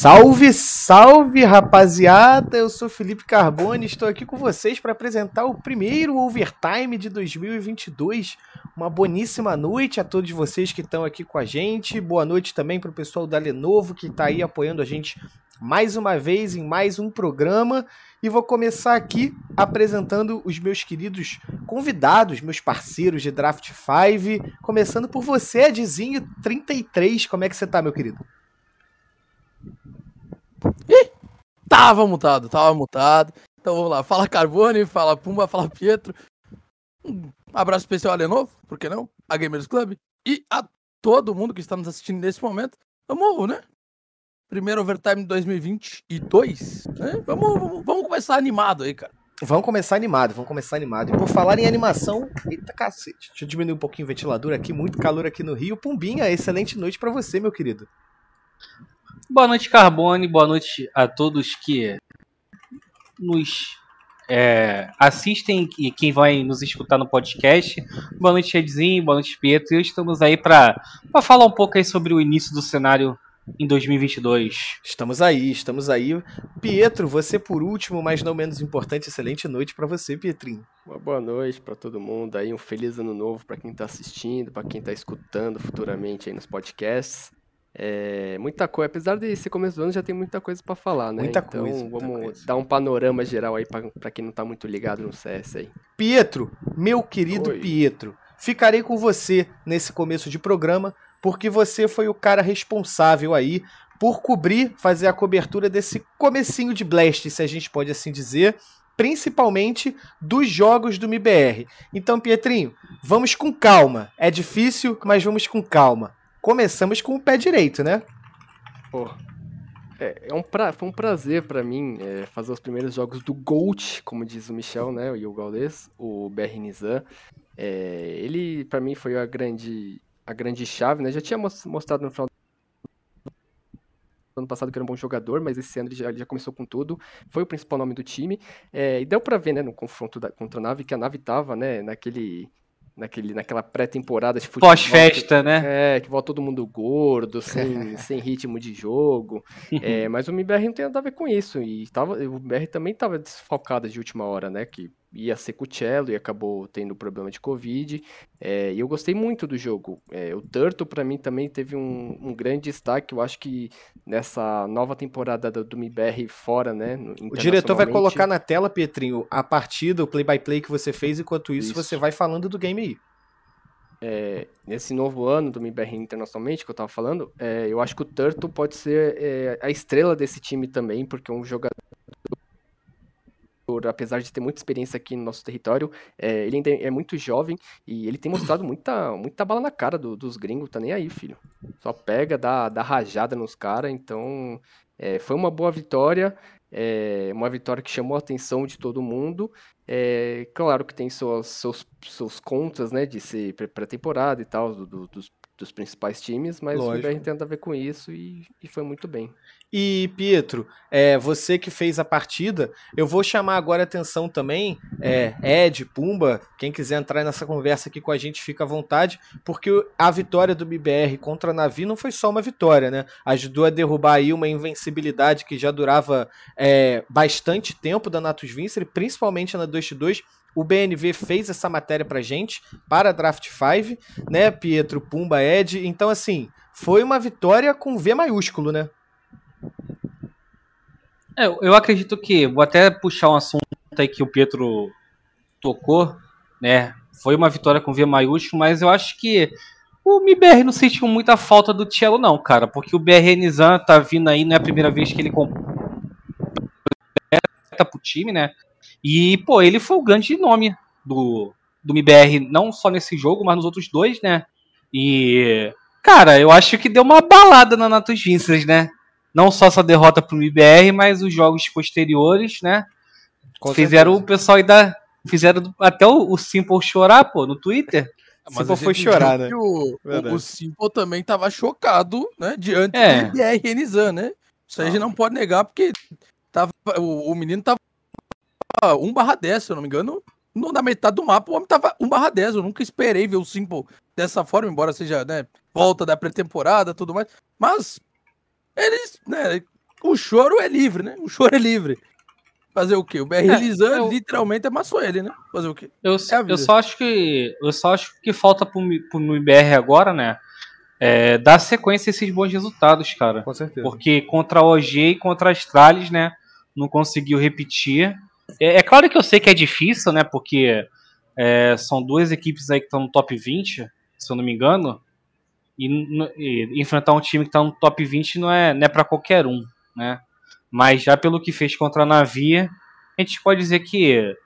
Salve, salve, rapaziada! Eu sou Felipe Carbone, estou aqui com vocês para apresentar o primeiro overtime de 2022. Uma boníssima noite a todos vocês que estão aqui com a gente. Boa noite também para o pessoal da Lenovo que está aí apoiando a gente mais uma vez em mais um programa. E vou começar aqui apresentando os meus queridos convidados, meus parceiros de Draft 5. Começando por você, Edzinho33. Como é que você tá, meu querido? Ih, tava mutado, tava mutado. Então vamos lá. Fala Carbone, fala Pumba, fala Pietro. Um abraço especial a Lenovo, por que não? A Gamers Club. E a todo mundo que está nos assistindo nesse momento. Vamos, né? Primeiro overtime de 2022. Né? Vamos, vamos, vamos começar animado aí, cara. Vamos começar animado, vamos começar animado. E por falar em animação, eita cacete. Deixa eu diminuir um pouquinho o ventilador aqui, muito calor aqui no Rio. Pumbinha, excelente noite para você, meu querido. Boa noite, Carbone. Boa noite a todos que nos é, assistem e quem vai nos escutar no podcast. Boa noite, Edzinho. Boa noite, Pietro. E estamos aí para falar um pouco aí sobre o início do cenário em 2022. Estamos aí, estamos aí. Pietro, você por último, mas não menos importante, excelente noite para você, Pietrinho. Uma boa noite para todo mundo aí, um feliz ano novo para quem está assistindo, para quem está escutando futuramente aí nos podcasts. É, muita coisa, apesar de ser começo do ano, já tem muita coisa para falar, né? Muita então, coisa, muita vamos coisa. dar um panorama geral aí para quem não tá muito ligado no CS aí. Pietro, meu querido Oi. Pietro, ficarei com você nesse começo de programa, porque você foi o cara responsável aí por cobrir, fazer a cobertura desse comecinho de Blast, se a gente pode assim dizer, principalmente dos jogos do MIBR. Então, Pietrinho, vamos com calma. É difícil, mas vamos com calma. Começamos com o pé direito, né? Pô, é, é um pra, foi um prazer para mim é, fazer os primeiros jogos do GOAT, como diz o Michel, né, e o Gaules, o BR Nizam. É, ele, para mim, foi a grande, a grande chave, né? Já tinha mos- mostrado no final ano passado que era um bom jogador, mas esse ano ele já, ele já começou com tudo. Foi o principal nome do time. É, e deu pra ver, né, no confronto da- contra a nave, que a nave tava, né, naquele. Naquele, naquela pré-temporada de futebol. Pós-festa, né? É, que volta todo mundo gordo, sem, sem ritmo de jogo. É, mas o MBR não tem nada a ver com isso. E tava, o MBR também estava desfalcado de última hora, né? Que ia ser com o Cello e acabou tendo problema de Covid. É, e eu gostei muito do jogo. É, o Turtle, para mim, também teve um, um grande destaque. Eu acho que nessa nova temporada do, do MBR fora, né? O diretor vai colocar na tela, Pietrinho, a partida, o play-by-play que você fez, enquanto isso, Isso. você vai falando do game aí. nesse novo ano do MBR internacionalmente que eu tava falando, é, eu acho que o Turtle pode ser é, a estrela desse time também, porque é um jogador, apesar de ter muita experiência aqui no nosso território, é, ele ainda é muito jovem e ele tem mostrado muita, muita bala na cara do- dos gringos, tá nem aí, filho. Só pega, dá, dá rajada nos caras, então é, foi uma boa vitória, é, uma vitória que chamou a atenção de todo mundo. É, claro que tem suas, seus, seus contras, né, de ser pré- pré-temporada e tal, do- do- dos, dos principais times, mas Lógico. o BR tem nada a ver com isso e, e foi muito bem. E, Pietro, é, você que fez a partida, eu vou chamar agora a atenção também, é, Ed, Pumba, quem quiser entrar nessa conversa aqui com a gente, fica à vontade, porque a vitória do BBR contra a Navi não foi só uma vitória, né? Ajudou a derrubar aí uma invencibilidade que já durava é, bastante tempo da Natus Vincere, principalmente na 2x2. O BNV fez essa matéria pra gente, para a Draft 5, né, Pietro, Pumba, Ed. Então, assim, foi uma vitória com V maiúsculo, né? É, eu acredito que, vou até puxar um assunto aí que o Pietro tocou, né? Foi uma vitória com V maiúsculo, mas eu acho que o MBR não sentiu muita falta do Cello, não, cara, porque o BR Nizam tá vindo aí, não é a primeira vez que ele completa pro time, né? E, pô, ele foi o grande nome do, do MBR, não só nesse jogo, mas nos outros dois, né? E, cara, eu acho que deu uma balada na Natus Vincers, né? Não só essa derrota pro MBR, mas os jogos posteriores, né? Com Fizeram certeza. o pessoal aí da. Fizeram até o, o Simple chorar, pô, no Twitter. Mas Simple foi chorar, né? O, o, o Simple também tava chocado, né? Diante É. do BR Renizan, né? Isso aí a gente não pode negar, porque tava, o, o menino tava 1 barra 10, se eu não me engano. No, na metade do mapa, o homem tava 1 barra 10. Eu nunca esperei ver o Simple dessa forma, embora seja, né, volta da pré-temporada e tudo mais. Mas eles, né, o choro é livre, né? O choro é livre. Fazer o quê? O BR É, Lisan eu- literalmente amassou ele, né? Fazer o quê? Eu, É eu só acho que eu só acho que falta pro, pro no IBR agora, né? É, dar sequência a esses bons resultados, cara. Com certeza. Porque contra a OG e contra a Astralis, né? Não conseguiu repetir. É, é claro que eu sei que é difícil, né? Porque é, são duas equipes aí que estão no top 20, se eu não me engano. E, e enfrentar um time que está no top 20 não é, não é para qualquer um, né? Mas já pelo que fez contra a Navi, a gente pode dizer que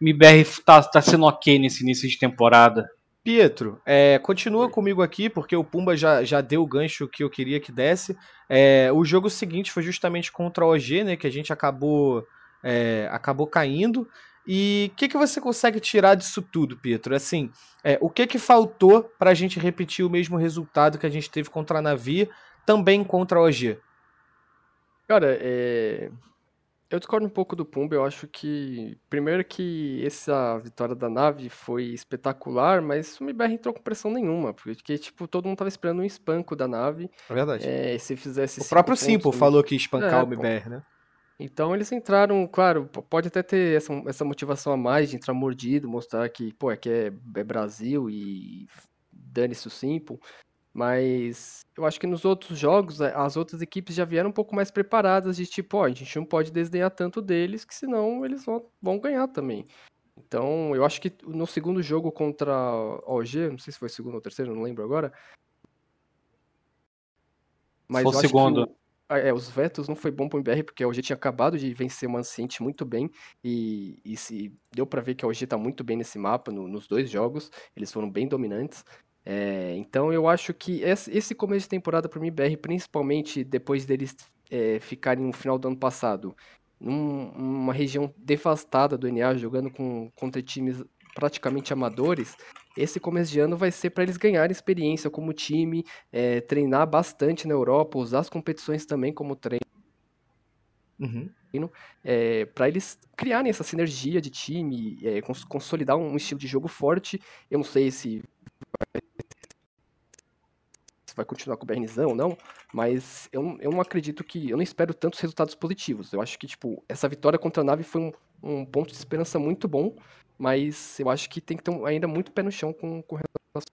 MBR tá, tá sendo ok nesse início de temporada. Pietro, é, continua comigo aqui, porque o Pumba já, já deu o gancho que eu queria que desse. É, o jogo seguinte foi justamente contra a OG, né? Que a gente acabou, é, acabou caindo. E o que, que você consegue tirar disso tudo, Pietro? Assim, é, o que, que faltou para a gente repetir o mesmo resultado que a gente teve contra a Navi, também contra a OG? Cara, é... eu discordo um pouco do Pumba. Eu acho que, primeiro, que essa vitória da nave foi espetacular, mas o MBR entrou com pressão nenhuma, porque, tipo, todo mundo tava esperando um espanco da nave. É verdade. É, se fizesse. o próprio pontos Simple no- falou que ia espancar É, o. MBR, né? Então eles entraram, claro, pode até ter essa, essa motivação a mais de entrar mordido, mostrar que, pô, aqui é, é Brasil e dane-se o Simple. Mas eu acho que nos outros jogos, as outras equipes já vieram um pouco mais preparadas de tipo, ó, a gente não pode desdenhar tanto deles, que senão eles vão, vão ganhar também. Então, eu acho que no segundo jogo contra a OG, não sei se foi segundo ou terceiro, não lembro agora. Mas Foi o que segundo. o- É, os vetos não foi bom pro MBR, porque a OG tinha acabado de vencer o Anciente muito bem, e, e se deu pra ver que a OG tá muito bem nesse mapa, no- nos dois jogos, eles foram bem dominantes. É, então eu acho que esse, começo de temporada pro MBR, principalmente depois deles é, ficarem no final do ano passado, num- numa região devastada do NA, jogando com, contra times praticamente amadores, esse começo de ano vai ser para eles ganharem experiência como time, é, treinar bastante na Europa, usar as competições também como treino, Uhum. para eles criarem essa sinergia de time, é, cons- consolidar um estilo de jogo forte. Eu não sei se vai, se vai continuar com o Bernizão ou não, mas eu, não- eu não acredito que. Eu não espero tantos resultados positivos. Eu acho que, tipo, essa vitória contra a nave foi um, um ponto de esperança muito bom, mas eu acho que tem que ter um- ainda muito pé no chão com, com relação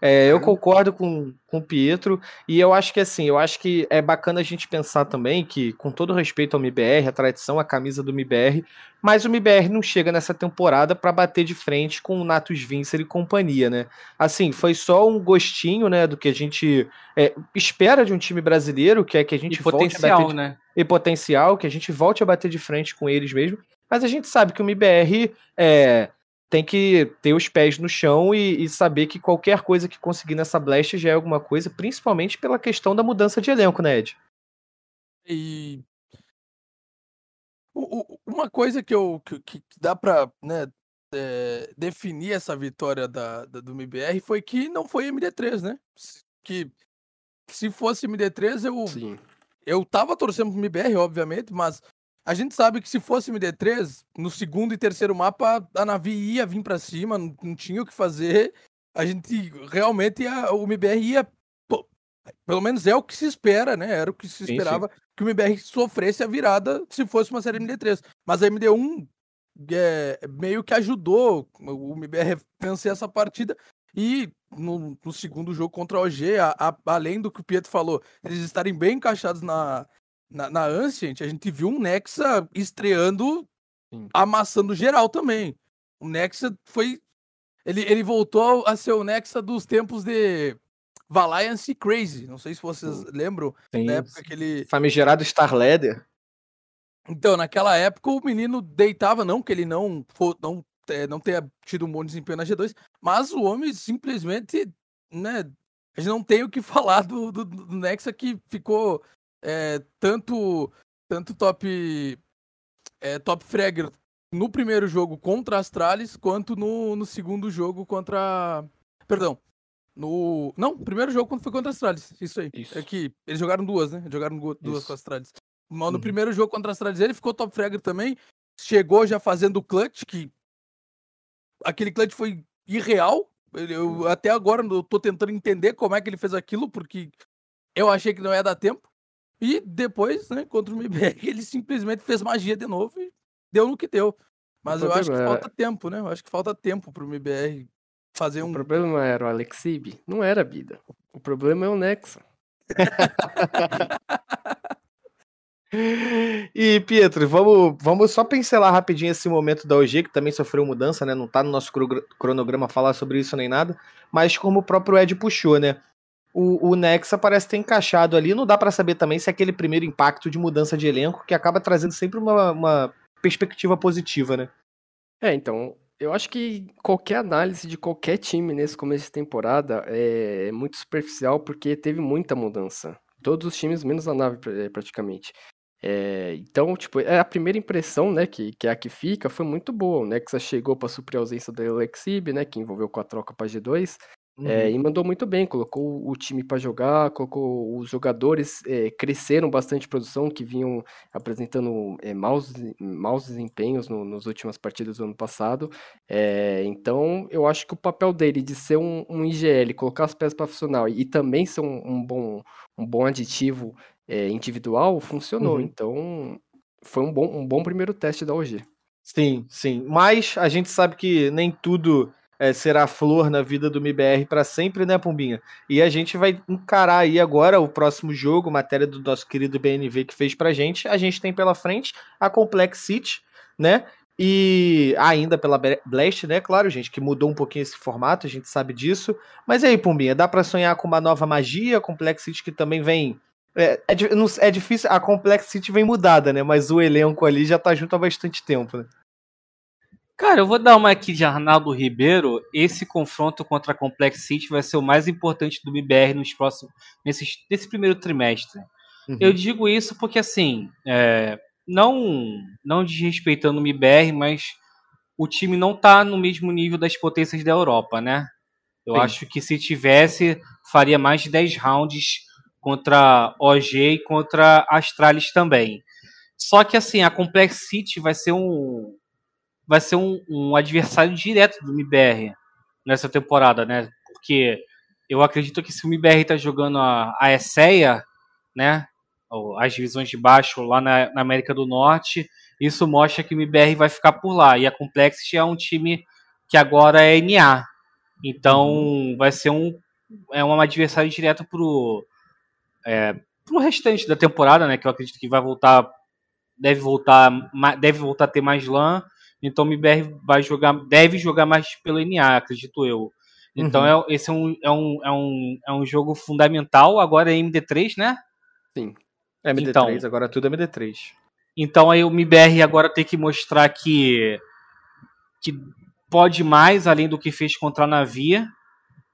É, eu concordo com, com o Pietro, e eu acho que assim, eu acho que é bacana a gente pensar também que, com todo respeito ao MBR, a tradição, a camisa do MBR, mas o MBR não chega nessa temporada para bater de frente com o Natus Vincer e companhia, né? Assim, foi só um gostinho, né, do que a gente é, espera de um time brasileiro, que é que a gente E volte a potencial, bater de né? e potencial, que a gente volte a bater de frente com eles mesmo. Mas a gente sabe que o MBR é, tem que ter os pés no chão e, e saber que qualquer coisa que conseguir nessa Blast já é alguma coisa, principalmente pela questão da mudança de elenco, né, Ed? E o- o- uma coisa que eu que, que dá pra né, é, definir essa vitória da, da- do MBR foi que não foi MD3, né? Se- Que se fosse MD3, eu, Sim. eu tava torcendo pro MBR, obviamente, mas a gente sabe que se fosse MD3, no segundo e terceiro mapa, a Navi ia vir pra cima, não, tinha o que fazer. A gente realmente ia, o MBR ia. Pelo menos é o que se espera, né? Era o que se sim. esperava que o MBR sofresse a virada se fosse uma série MD3. Mas a MD1 é, meio que ajudou o MBR a vencer essa partida. E no, no segundo jogo contra a OG, a- a- além do que o Pietro falou, eles estarem bem encaixados na, na, na Ancient, a gente viu um Nexa estreando, Sim. amassando geral também. O Nexa foi. Ele, ele voltou a ser o Nexa dos tempos de Valiance e Crazy. Não sei se vocês lembram, Tem na época que ele. famigerado Star Leather. Então, naquela época, o menino deitava, não que ele não, fo- não, é, não tenha tido um bom desempenho na G2, mas o homem simplesmente, né, a gente não tem o que falar do, do, do Nexa que ficou é, tanto, tanto top, é, top fragger no primeiro jogo contra Astralis, quanto no, no segundo jogo contra, perdão. No. Não, primeiro jogo quando foi contra Astralis. Isso aí. Isso. É que eles jogaram duas, né? Eles jogaram du- duas Isso. com Astralis. Mas no Uhum. primeiro jogo contra Astralis ele ficou top fragger também. Chegou já fazendo o clutch, que. Aquele clutch foi irreal. Eu até agora eu tô tentando entender como é que ele fez aquilo, porque eu achei que não ia dar tempo. E depois, né, contra o MBR, ele simplesmente fez magia de novo e deu no que deu. Mas eu acho que é- falta tempo, né? Eu acho que falta tempo pro MBR fazer O um. problema não era o Alexib, não era a Bida. O problema é o Nexa. E, Pietro, vamos, vamos só pincelar rapidinho esse momento da OG, que também sofreu mudança, né? Não tá no nosso cro- cronograma falar sobre isso nem nada, mas como o próprio Ed puxou, né? O, o Nexa parece ter encaixado ali, não dá pra saber também se é aquele primeiro impacto de mudança de elenco que acaba trazendo sempre uma, uma perspectiva positiva, né? É, então, eu acho que qualquer análise de qualquer time nesse começo de temporada é muito superficial porque teve muita mudança. Todos os times, menos a nave, eh, praticamente. É, então, tipo, é a primeira impressão, né, que, que é a que fica, foi muito boa. O Nexa chegou para suprir a ausência do Alexib, né, que envolveu com a troca para G2. É, e mandou muito bem, colocou o time para jogar, colocou os jogadores, é, cresceram bastante produção, que vinham apresentando é, maus, maus desempenhos no, nas últimas partidas do ano passado. É, então, eu acho que o papel dele de ser um, um IGL, colocar as peças para funcionar e, também ser um, um bom, um bom aditivo é, individual, funcionou. Uhum. Então, foi um bom, um bom primeiro teste da OG. Sim, sim. Mas a gente sabe que nem tudo é, será flor na vida do MBR para sempre, né, Pombinha? E a gente vai encarar aí agora o próximo jogo, matéria do nosso querido BNV que fez pra gente. A gente tem pela frente a Complex City, né? E ainda pela Blast, né? Claro, gente, que mudou um pouquinho esse formato, a gente sabe disso. Mas aí, Pombinha, dá pra sonhar com uma nova magia? Complex City que também vem. É, é, é difícil, a Complex City vem mudada, né? Mas o elenco ali já tá junto há bastante tempo, né? Cara, eu vou dar uma aqui de Arnaldo Ribeiro. Esse confronto contra a Complex City vai ser o mais importante do BBR nos próximos, nesse, nesse primeiro trimestre. Uhum. Eu digo isso porque, assim, é, não, não desrespeitando o MBR, mas o time não tá no mesmo nível das potências da Europa, né? Eu Sim. acho que se tivesse, faria mais de 10 rounds contra OG e contra Astralis também. Só que, assim, a Complex City vai ser um, vai ser um, um adversário direto do MBR nessa temporada, né? Porque eu acredito que se o MBR tá jogando a, a ESEA, né? ou As divisões de baixo lá na, na América do Norte, isso mostra que o MBR vai ficar por lá. E a Complexity é um time que agora é NA. Então vai ser um, é um adversário direto pro, é, pro restante da temporada, né? Que eu acredito que vai voltar. Deve voltar, deve voltar a ter mais LAN. Então o MBR vai jogar, deve jogar mais pelo NA, acredito eu. Então é, esse é um, é, um, é, um, é um jogo fundamental. Agora é MD3, né? É MD3, Então. agora tudo é MD3. Então aí o MBR agora tem que mostrar que, que pode mais além do que fez contra a Navia.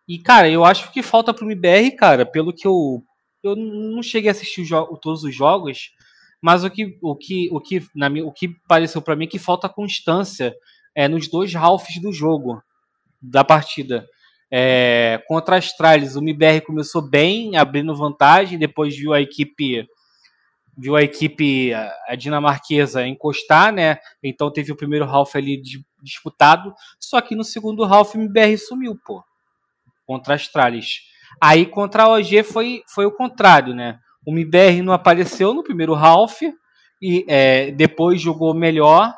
E, cara, eu acho que falta pro MBR, cara, pelo que eu. Eu não cheguei a assistir todos os jogos, mas o que, o que, o que, na o que pareceu para mim é que falta constância é, nos dois halves do jogo, da partida. É, contra a Astralis, o MBR começou bem, abrindo vantagem, depois viu a equipe viu a equipe a, dinamarquesa encostar, né? Então teve o primeiro half ali di- disputado, só que no segundo half o MBR sumiu, pô. Contra a Astralis. Aí contra a OG foi, foi o contrário, né? O MBR não apareceu no primeiro half e é, depois jogou melhor,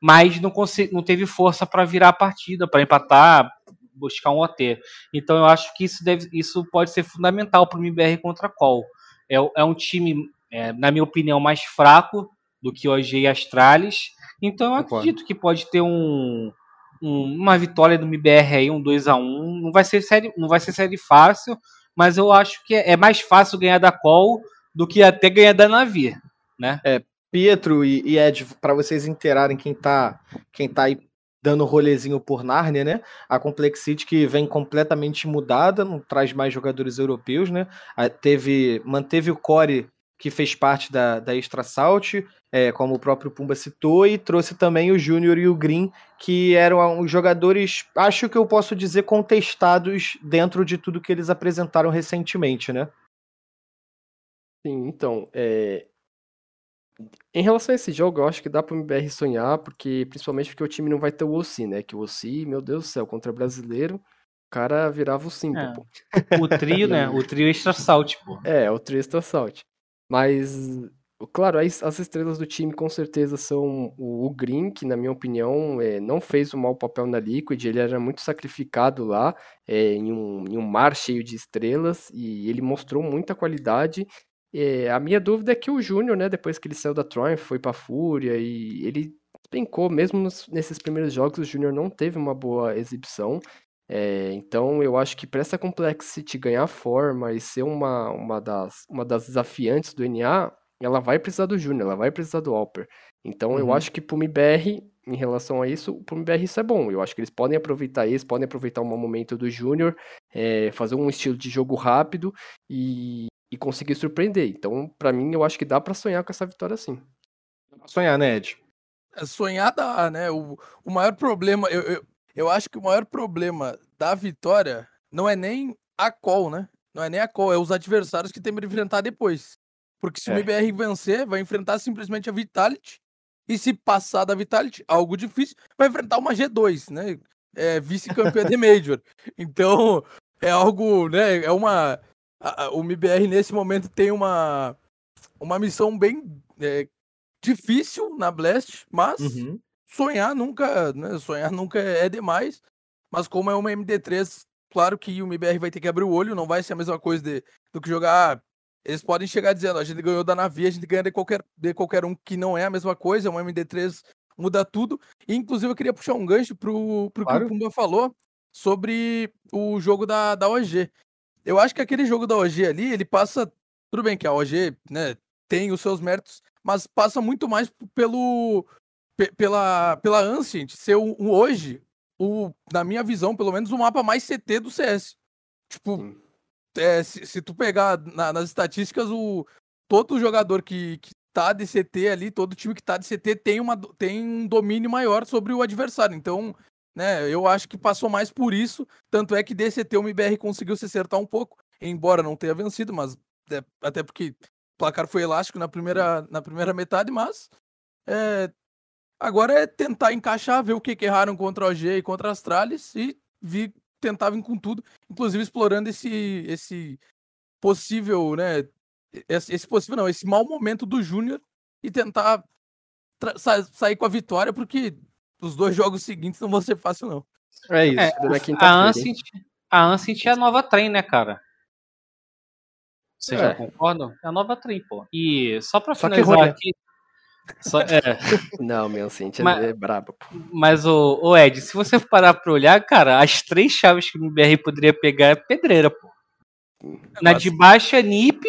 mas não, não teve força para virar a partida, para empatar, buscar um OT. Então eu acho que isso, deve, isso pode ser fundamental para o MBR contra a Call. É, é um time, é, na minha opinião, mais fraco do que OG e Astralis. Então eu acredito que pode ter um, um- uma vitória do MBR aí, um 2 a 1 Não vai ser série, não vai ser série fácil, mas eu acho que é, é mais fácil ganhar da Call do que até ganhar da Navi, né? Pietro e, e Ed, para vocês inteirarem quem tá, quem tá aí dando rolezinho por Narnia, né? A Complexity que vem completamente mudada, não traz mais jogadores europeus, né? Ah, Teve, manteve o core que fez parte da, da Extra Salt, é, como o próprio Pumba citou, e trouxe também o Júnior e o Green, que eram os jogadores, acho que eu posso dizer, contestados dentro de tudo que eles apresentaram recentemente, né? Sim, então, é... em relação a esse jogo, eu acho que dá para o MBR sonhar, porque principalmente porque o time não vai ter o Ossi, né? Que o Ossi, meu Deus do céu, contra brasileiro, o cara virava o símbolo, É. pô. O trio, né? O trio extra salt, pô. É, o Trista Salt. Mas, claro, as, as estrelas do time com certeza são o, o Green, que na minha opinião é, não fez um mau papel na Liquid, ele era muito sacrificado lá é, em, um, em um mar cheio de estrelas e ele mostrou muita qualidade. É, a minha dúvida é que o Júnior, né, depois que ele saiu da Triumph, foi pra Fúria e ele despencou, mesmo nos- nesses primeiros jogos, o Júnior não teve uma boa exibição. É, então eu acho que para essa Complexity ganhar forma e ser uma, uma, das, uma das desafiantes do NA, ela vai precisar do Júnior, ela vai precisar do Alper. Então eu Uhum. acho que pro MBR, em relação a isso, pro MBR isso é bom. Eu acho que eles podem aproveitar isso, podem aproveitar um momento do Júnior, é, fazer um estilo de jogo rápido e, e conseguir surpreender. Então, para mim, eu acho que dá para sonhar com essa vitória sim. Sonhar, né, Ed? É, Sonhar dá, né? O, o maior problema, eu, eu, eu acho que o maior problema da vitória não é nem a call, né? Não é nem a call, é os adversários que tem para enfrentar depois. Porque se o É. MBR vencer, vai enfrentar simplesmente a Vitality. E se passar da Vitality, algo difícil, vai enfrentar uma G2, né? É vice-campeã de Major. Então, é algo, né? É uma. a- a- o MBR nesse momento tem uma, uma missão bem é, difícil na Blast, mas Uhum. Sonhar nunca, né? Sonhar nunca é demais. Mas como é uma MD3, claro que o MBR vai ter que abrir o olho, não vai ser a mesma coisa de- do que jogar. ah, Eles podem chegar dizendo, a gente ganhou da Navi, a gente ganha de qualquer, de qualquer um que não é a mesma coisa, uma MD3 muda tudo. E, inclusive, eu queria puxar um gancho pro, pro que Claro. o Pumba falou sobre o jogo da, da OG. Eu acho que aquele jogo da OG ali, ele passa. Tudo bem que a OG, né, tem os seus méritos, mas passa muito mais pelo. Pe- pela, pela Ancient ser o, o hoje, o, na minha visão, pelo menos, o mapa mais CT do CS. Tipo, é, se, se tu pegar na- nas estatísticas, o, todo jogador que, que tá de CT ali, todo time que tá de CT tem, uma, tem um domínio maior sobre o adversário. Então, né, eu acho que passou mais por isso. Tanto é que DCT o MBR conseguiu se acertar um pouco, embora não tenha vencido, mas é, até porque o placar foi elástico na primeira, na primeira metade, mas é, agora é tentar encaixar, ver o que, que erraram contra a OG e contra a Astralis e vir, tentar vir com tudo, inclusive explorando esse, esse possível, né? Esse, esse possível não, esse mau momento do Júnior e tentar sa- sair com a vitória, porque os dois jogos seguintes não vão ser fácil, não. É isso. É, a? Ancient, a Ancient é a nova trem, né, cara? Vocês É. já concordam? É a nova trem, pô. E só pra Só finalizar aqui. Só- é, Não, meu Cintia Mas- é braba, pô. mas o, o Ed, se você parar pra olhar, cara, as três chaves que o MBR poderia pegar é pedreira, pô. Na de baixo é NIP,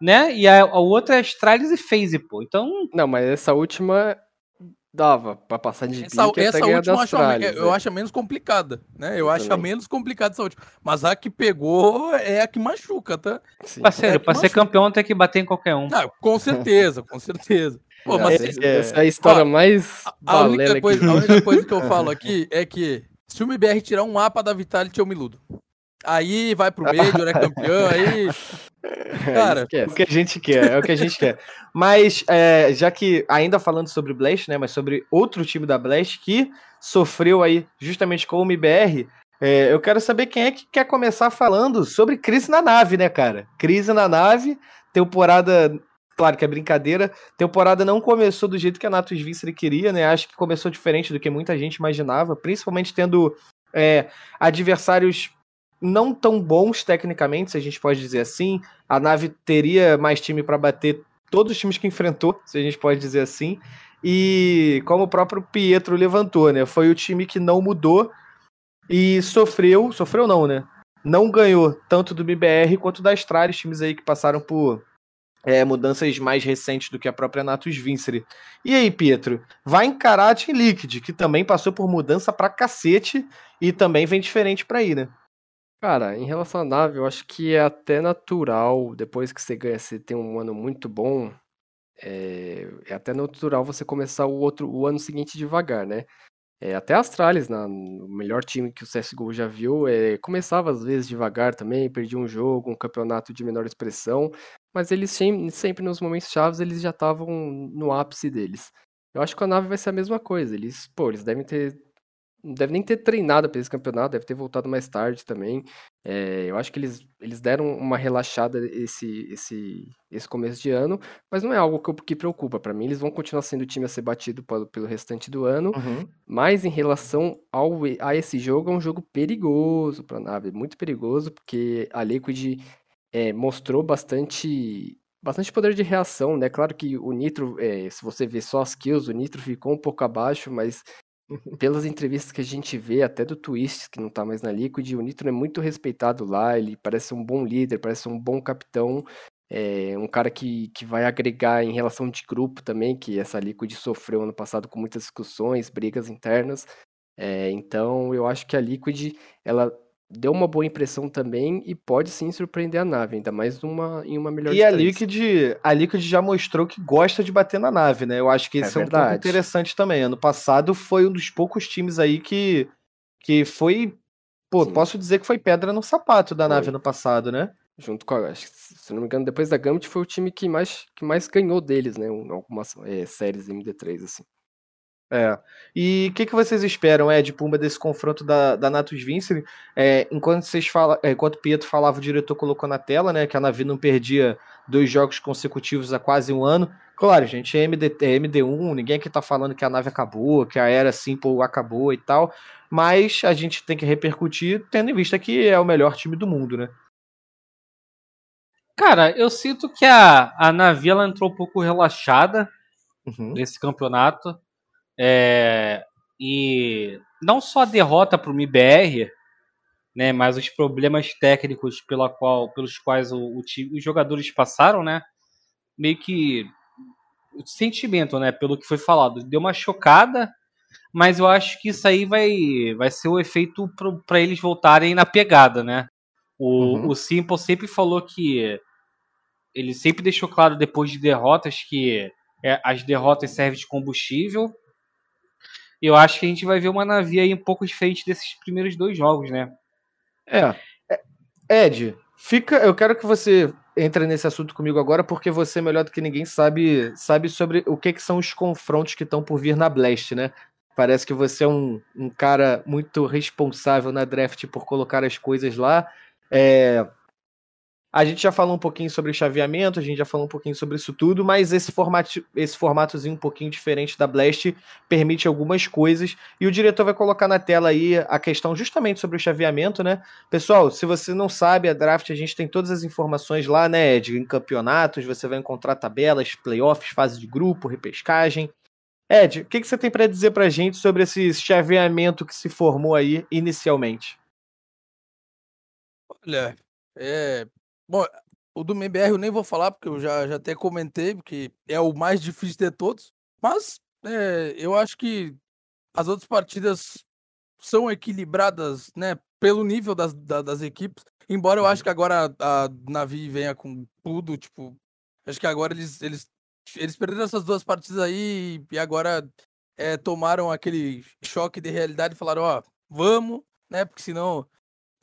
né? E a, a outra é Astralis e FaZe, pô. Então, Não, mas essa última dava pra passar de Essa, essa última eu das acho, a, me- tralhas, eu é. acho a menos complicada, né? Eu acho a menos complicada essa última. Mas a que pegou é a que machuca, tá? Sim. parceiro, é, pra ser campeão tem que bater em qualquer um. Ah, com certeza, com certeza. Pô, mas Essa, se- essa é a história Ó, mais a única, que coisa, a única coisa que eu falo aqui é que se o MBR tirar um mapa da Vitality, eu me iludo. Aí vai pro Major, é campeão, aí. Cara, Esquece. O que a gente quer, é o que a gente quer. Mas, é, já que, ainda falando sobre Blast, né, mas sobre outro time da Blast que sofreu aí justamente com o MBR, é, eu quero saber quem é que quer começar falando sobre crise na nave, né, cara? Crise na nave, temporada, claro que é brincadeira, temporada não começou do jeito que a Natus Vincere queria, né? Acho que começou diferente do que muita gente imaginava, principalmente tendo é, adversários não tão bons tecnicamente, se a gente pode dizer assim. A nave teria mais time para bater todos os times que enfrentou, se a gente pode dizer assim. E como o próprio Pietro levantou, né? Foi o time que não mudou e sofreu, sofreu não, né? Não ganhou tanto do BBR quanto da Astralis, times aí que passaram por é, mudanças mais recentes do que a própria Natus Vincere. E aí, Pietro, vai encarar a Team Liquid, que também passou por mudança pra cacete e também vem diferente pra aí, né? Cara, em relação à nave, eu acho que é até natural, depois que você ganha, você tem um ano muito bom, é, é até natural você começar o outro, o ano seguinte devagar, né? É, até a Astralis, na, no melhor time que o CSGO já viu, é, começava às vezes devagar também, perdia um jogo, um campeonato de menor expressão, mas eles sempre, nos momentos chaves eles já estavam no ápice deles. Eu acho que a nave vai ser a mesma coisa. Eles, pô, eles devem ter não deve nem ter treinado para esse campeonato, deve ter voltado mais tarde também. É, eu acho que eles, eles deram uma relaxada esse, esse, esse começo de ano, mas não é algo que, que preocupa. Para mim, eles vão continuar sendo o time a ser batido pelo, pelo restante do ano. Uhum. Mas em relação ao, a esse jogo, é um jogo perigoso para a nave, muito perigoso, porque a Liquid é, mostrou bastante bastante poder de reação, né? Claro que o Nitro, é, se você ver só as kills, o Nitro ficou um pouco abaixo, mas pelas entrevistas que a gente vê, até do Twist, que não tá mais na Liquid, o Nitro é muito respeitado lá, ele parece um bom líder, parece um bom capitão, é um cara que, que vai agregar em relação de grupo também, que essa Liquid sofreu ano passado com muitas discussões, brigas internas. É, então eu acho que a Liquid ela deu uma boa impressão também e pode sim surpreender a nave, ainda mais numa, em uma melhor E a Liquid, a Liquid já mostrou que gosta de bater na nave, né? Eu acho que isso é, é um ponto interessante também. Ano passado foi um dos poucos times aí que, que foi. Pô, sim. posso dizer que foi pedra no sapato da foi. nave ano passado, né? Junto com a. Se não me engano, depois da Gambit foi o time que mais, que mais ganhou deles, né? Em algumas é, séries MD3, assim. É. E o que, que vocês esperam, Ed Pumba, desse confronto da, da Natus Vincere? É, enquanto vocês falam, é, enquanto o Pietro falava, o diretor colocou na tela, né? Que a Navi não perdia dois jogos consecutivos há quase um ano. Claro, gente, é, MD, é MD1, ninguém aqui tá falando que a nave acabou, que a era Simple acabou e tal. Mas a gente tem que repercutir, tendo em vista que é o melhor time do mundo, né? Cara, eu sinto que a, a Navi ela entrou um pouco relaxada uhum. nesse campeonato. É, e não só a derrota para o MIBR, né, mas os problemas técnicos pela qual, pelos quais o, o time, os jogadores passaram, né, meio que o sentimento, né, pelo que foi falado, deu uma chocada, mas eu acho que isso aí vai, vai ser o efeito para eles voltarem na pegada, né. O, uhum. o Simple sempre falou que ele sempre deixou claro depois de derrotas que é, as derrotas servem de combustível eu acho que a gente vai ver uma navio aí um pouco diferente desses primeiros dois jogos, né? É. é. Ed, fica. Eu quero que você entre nesse assunto comigo agora, porque você, melhor do que ninguém, sabe, sabe sobre o que, que são os confrontos que estão por vir na Blast, né? Parece que você é um, um cara muito responsável na draft por colocar as coisas lá. É, a gente já falou um pouquinho sobre chaveamento, a gente já falou um pouquinho sobre isso tudo, mas esse, formato, esse formatozinho um pouquinho diferente da Blast permite algumas coisas e o diretor vai colocar na tela aí a questão justamente sobre o chaveamento, né? Pessoal, se você não sabe, a draft a gente tem todas as informações lá, né, Ed? Em campeonatos, você vai encontrar tabelas, playoffs, fase de grupo, repescagem. Ed, o que, que você tem para dizer pra gente sobre esse chaveamento que se formou aí inicialmente? Olha, é, Bom, o do MBR eu nem vou falar, porque eu já, já até comentei, porque é o mais difícil de todos. Mas é, eu acho que as outras partidas são equilibradas, né? Pelo nível das, das, das equipes. Embora eu acho que agora a, a Navi venha com tudo, tipo. Acho que agora eles, eles, eles perderam essas duas partidas aí e agora é, tomaram aquele choque de realidade e falaram, ó, vamos, né? Porque senão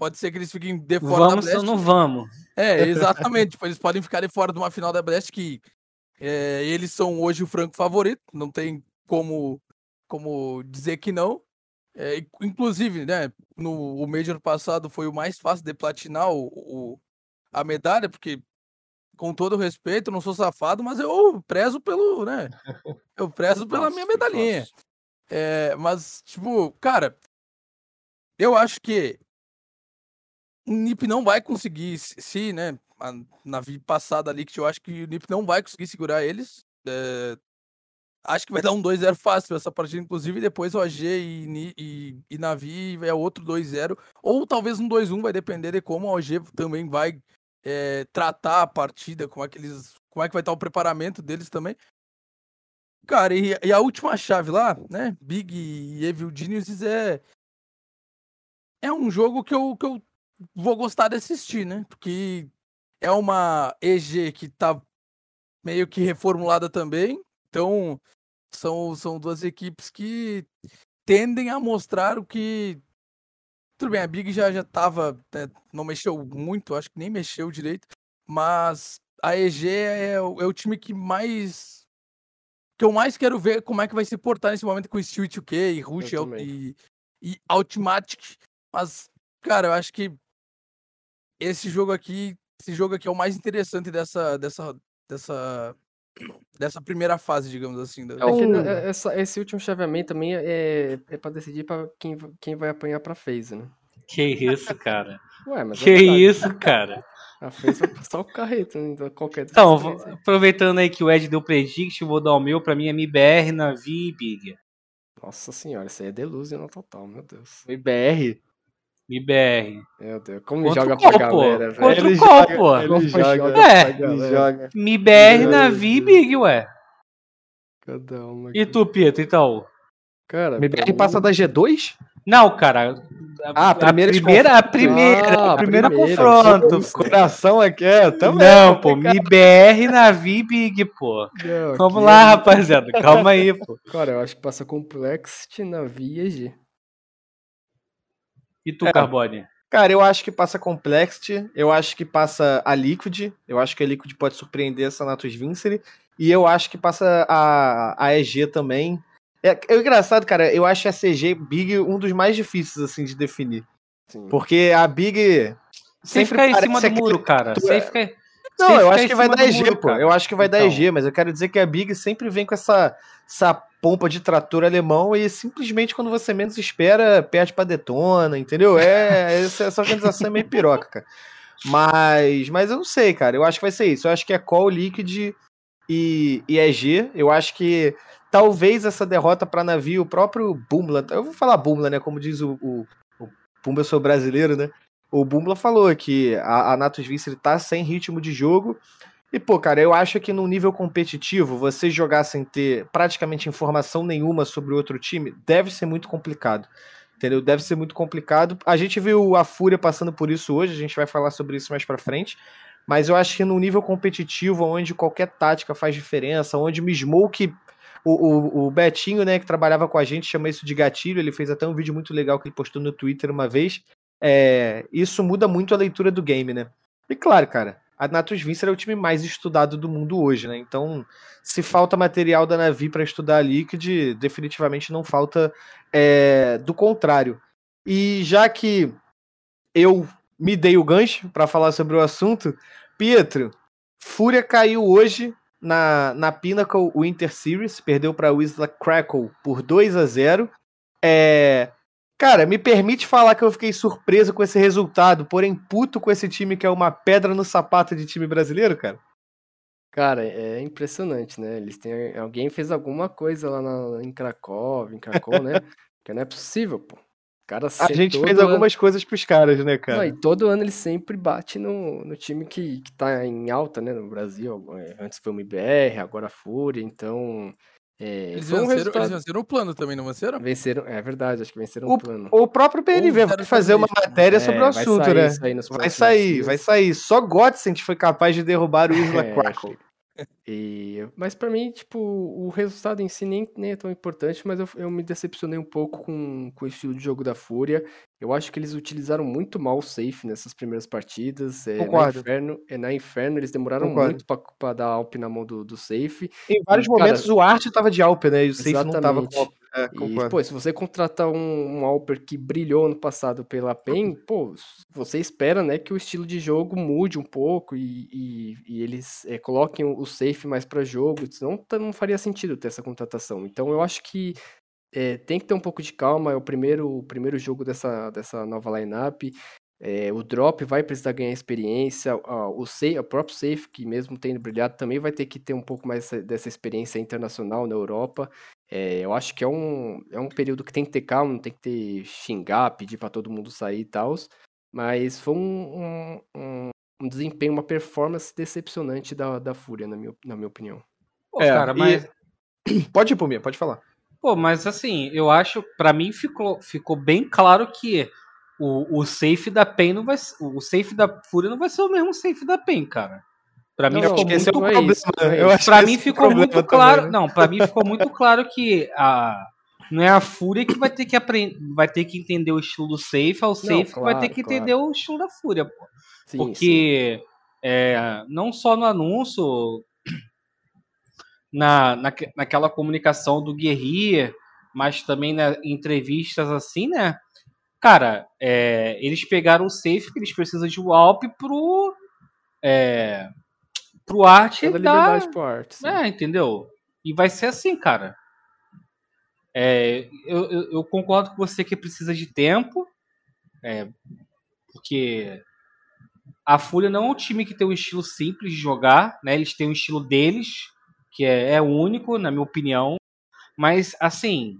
Pode ser que eles fiquem de fora vamos da Blast. Vamos ou não vamos? É, exatamente. tipo, eles podem ficar de fora de uma final da Blast que é, eles são hoje o franco favorito. Não tem como, como dizer que não. É, inclusive, né, no o Major passado foi o mais fácil de platinar o, o, a medalha, porque, com todo respeito, não sou safado, mas eu prezo pelo, né, eu prezo pela minha medalhinha. É, mas, tipo, cara, eu acho que o NIP não vai conseguir, se, né, na vida passada ali, que eu acho que o NIP não vai conseguir segurar eles. É, acho que vai dar um 2-0 fácil essa partida, inclusive, depois o AG e, e, e Navi é outro 2-0, ou talvez um 2-1, vai depender de como a OG também vai é, tratar a partida, como é que eles. Como é que vai estar o preparamento deles também. Cara, e, e a última chave lá, né? Big e Evil Geniuses é. É um jogo que eu, que eu vou gostar de assistir, né? Porque é uma EG que tá meio que reformulada também. Então, são, são duas equipes que tendem a mostrar o que. Tudo bem, a Big já, já tava. né, não mexeu muito, acho que nem mexeu direito. Mas a EG é, o- é o time que mais. Que eu mais quero ver como é que vai se portar nesse momento com Steel 2K e Rush e, e Automatic. Mas, cara, eu acho que esse jogo aqui. Esse jogo aqui é o mais interessante dessa. dessa. dessa. dessa primeira fase, digamos assim. da- É Um- é- essa- esse último chaveamento também é, é pra decidir pra quem, quem vai apanhar pra FaZe, né? Que isso, cara. Ué, mas é Que verdade. isso, cara. A FaZe vai passar o carreto, né? Então, qualquer Então, vou- aí. aproveitando aí que o Ed deu predict, vou dar o meu. Pra mim é MBR, Navi e Big. Nossa senhora, isso aí é delusional total, meu Deus. IBR. MBR. Meu Deus, como Contra joga o pra galera, velho. Contra Ele o qual, joga- pô? Ele joga. joga É, Ele joga. MBR, Meu Navi e. Big, ué. Cada uma E tu, Pietro, então? Cara, MBR pra passa da G2? Não, cara. Ah, a primeira primeira, a primeira, Ah, o primeiro primeira. confronto. Isso. Coração aqui é também. Não, pô, MBR, Navi e Big, pô. Não, Vamos aqui lá, rapaziada. Calma aí, pô. Cara, eu acho que passa Complexity, Navi e EG. E tu, É. Carbone? Cara, eu acho que passa Complexity, eu acho que passa a Liquid, eu acho que a Liquid pode surpreender essa Natus Vincere, e eu acho que passa a, a EG também. É, é engraçado, cara, eu acho a CG Big um dos mais difíceis, assim, de definir. Sim. Porque a Big Sem sempre ficar em cima do aquele- muro, cara. tu- Sem ficar... Não, eu acho que vai dar EG, muro, pô. cara. Eu acho que vai dar Então. EG, mas eu quero dizer que a Big sempre vem com essa, essa pompa de trator alemão e simplesmente quando você menos espera, perde pra detona, entendeu? É, essa, organização é meio piroca, cara. Mas, mas eu não sei, cara. Eu acho que vai ser isso. Eu acho que é Call, Liquid e, e EG. Eu acho que talvez essa derrota pra navio, o próprio Bumbla, eu vou falar Bumbla, né? Como diz o, o, o eu sou brasileiro, né? O Bumbla falou que a, a Natus tá sem ritmo de jogo. E, pô, cara, eu acho que no nível competitivo, você jogar sem ter praticamente informação nenhuma sobre o outro time, deve ser muito complicado. Entendeu? Deve ser muito complicado. A gente viu a Fúria passando por isso hoje, a gente vai falar sobre isso mais pra frente. Mas eu acho que no nível competitivo, onde qualquer tática faz diferença, onde o Smoke, o, o, o Betinho, né, que trabalhava com a gente, chama isso de gatilho, ele fez até um vídeo muito legal que ele postou no Twitter uma vez. É, isso muda muito a leitura do game, né? E claro, cara, a Natus Vincere é o time mais estudado do mundo hoje, né? Então, se falta material da Navi para estudar a Liquid, definitivamente não falta é, do contrário. E já que eu me dei o gancho para falar sobre o assunto, Pietro, Fúria caiu hoje na, na Pinnacle Winter Series, perdeu para Wisla Crackle por 2 a 0 é, Cara, me permite falar que eu fiquei surpreso com esse resultado, porém puto com esse time que é uma pedra no sapato de time brasileiro, cara. Cara, é impressionante, né? Eles têm. Alguém fez alguma coisa lá na- em Krakow, em Krakow, né? Que não é possível, pô. Cara, A gente fez algumas coisas pros caras, né, cara? Não, e todo ano ele sempre bate no, no time que, que tá em alta, né, no Brasil. É, Antes foi o MBR, agora a Fúria, então. É, Eles foi um venceram, resultado. eles venceram o plano também, não venceram? Venceram, é verdade, acho que venceram O- o plano. O próprio PNV vai fazer uma Foundation. matéria É, sobre o vai assunto, sair né? isso aí nos Vai sair, dias. vai sair. Só Godsent foi capaz de derrubar o Isla É, Crackle. E, mas pra mim, tipo, o resultado em si nem, nem é tão importante, mas eu, eu me decepcionei um pouco com, com o estilo de jogo da Fúria. Eu acho que eles utilizaram muito mal o safe nessas primeiras partidas. É, na. Inferno, é, na Inferno eles demoraram Concordo. muito pra, pra dar alp na mão do, do safe. Em vários E, cara, momentos o Art tava de Alp, né? E o Safe não tava com Alp. É, E, pô, se você contratar um, um Alper que brilhou ano passado pela PEN, pô, você espera, né, que o estilo de jogo mude um pouco e, e- e eles é, coloquem o, safe mais pra jogo, tá- não faria sentido ter essa contratação. Então eu acho que é, tem que ter um pouco de calma, é o primeiro, o primeiro jogo dessa, dessa nova lineup. É, o drop vai precisar ganhar experiência, o, safe, o próprio safe, que mesmo tendo brilhado, também vai ter que ter um pouco mais essa- dessa experiência internacional na Europa. É, eu acho que é um, é um período que tem que ter calma, não tem que ter xingar, pedir pra todo mundo sair e tal. Mas foi um, um, um- um desempenho, uma performance decepcionante da, da Fúria, na minha, na minha opinião. Pô, É, cara, e- mas. Pode ir por mim, pode falar. Pô, mas assim, eu acho, pra mim ficou, ficou bem claro que o, o safe da PEN não vai ser- o safe da Fúria não vai ser o mesmo safe da PEN, cara. Pra mim Não, ficou muito é problema, isso, não é eu isso. acho Pra que mim esse é o ficou problema muito claro. né? Não, pra mim ficou muito claro que a não é a Fúria que vai ter que aprender, vai ter que entender o estilo do Safe, é o Safe que vai ter claro, que claro. entender o estilo da Fúria, pô. Sim, sim. Porque é, não só no anúncio, na, na, naquela comunicação do Guerrier, mas também na, em entrevistas assim, né? Cara, é, eles pegaram o safe que eles precisam de Walp pro. É, pro arte da. liberdade pro arte. sim. É, entendeu? E vai ser assim, cara. É, eu, eu, eu concordo com você que precisa de tempo, é, porque a Fúria não é um time que tem um estilo simples de jogar, né? Eles têm um estilo deles, que é, é único, na minha opinião. Mas, assim,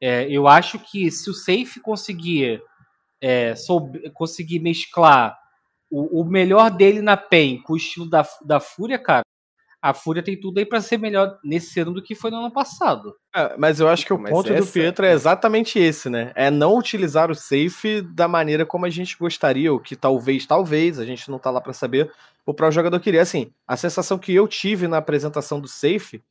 é, eu acho que se o Safe conseguir, é, conseguir mesclar o, o melhor dele na PEN com o estilo da, da Fúria, cara, a Fúria tem tudo aí pra ser melhor nesse ano do que foi no ano passado. É, mas eu acho que o Mas ponto do essa- Pietro é exatamente esse, né? É não utilizar o safe da maneira como a gente gostaria, ou que talvez, talvez, a gente não tá lá pra saber, o próprio jogador queria. Assim, a sensação que eu tive na apresentação do safe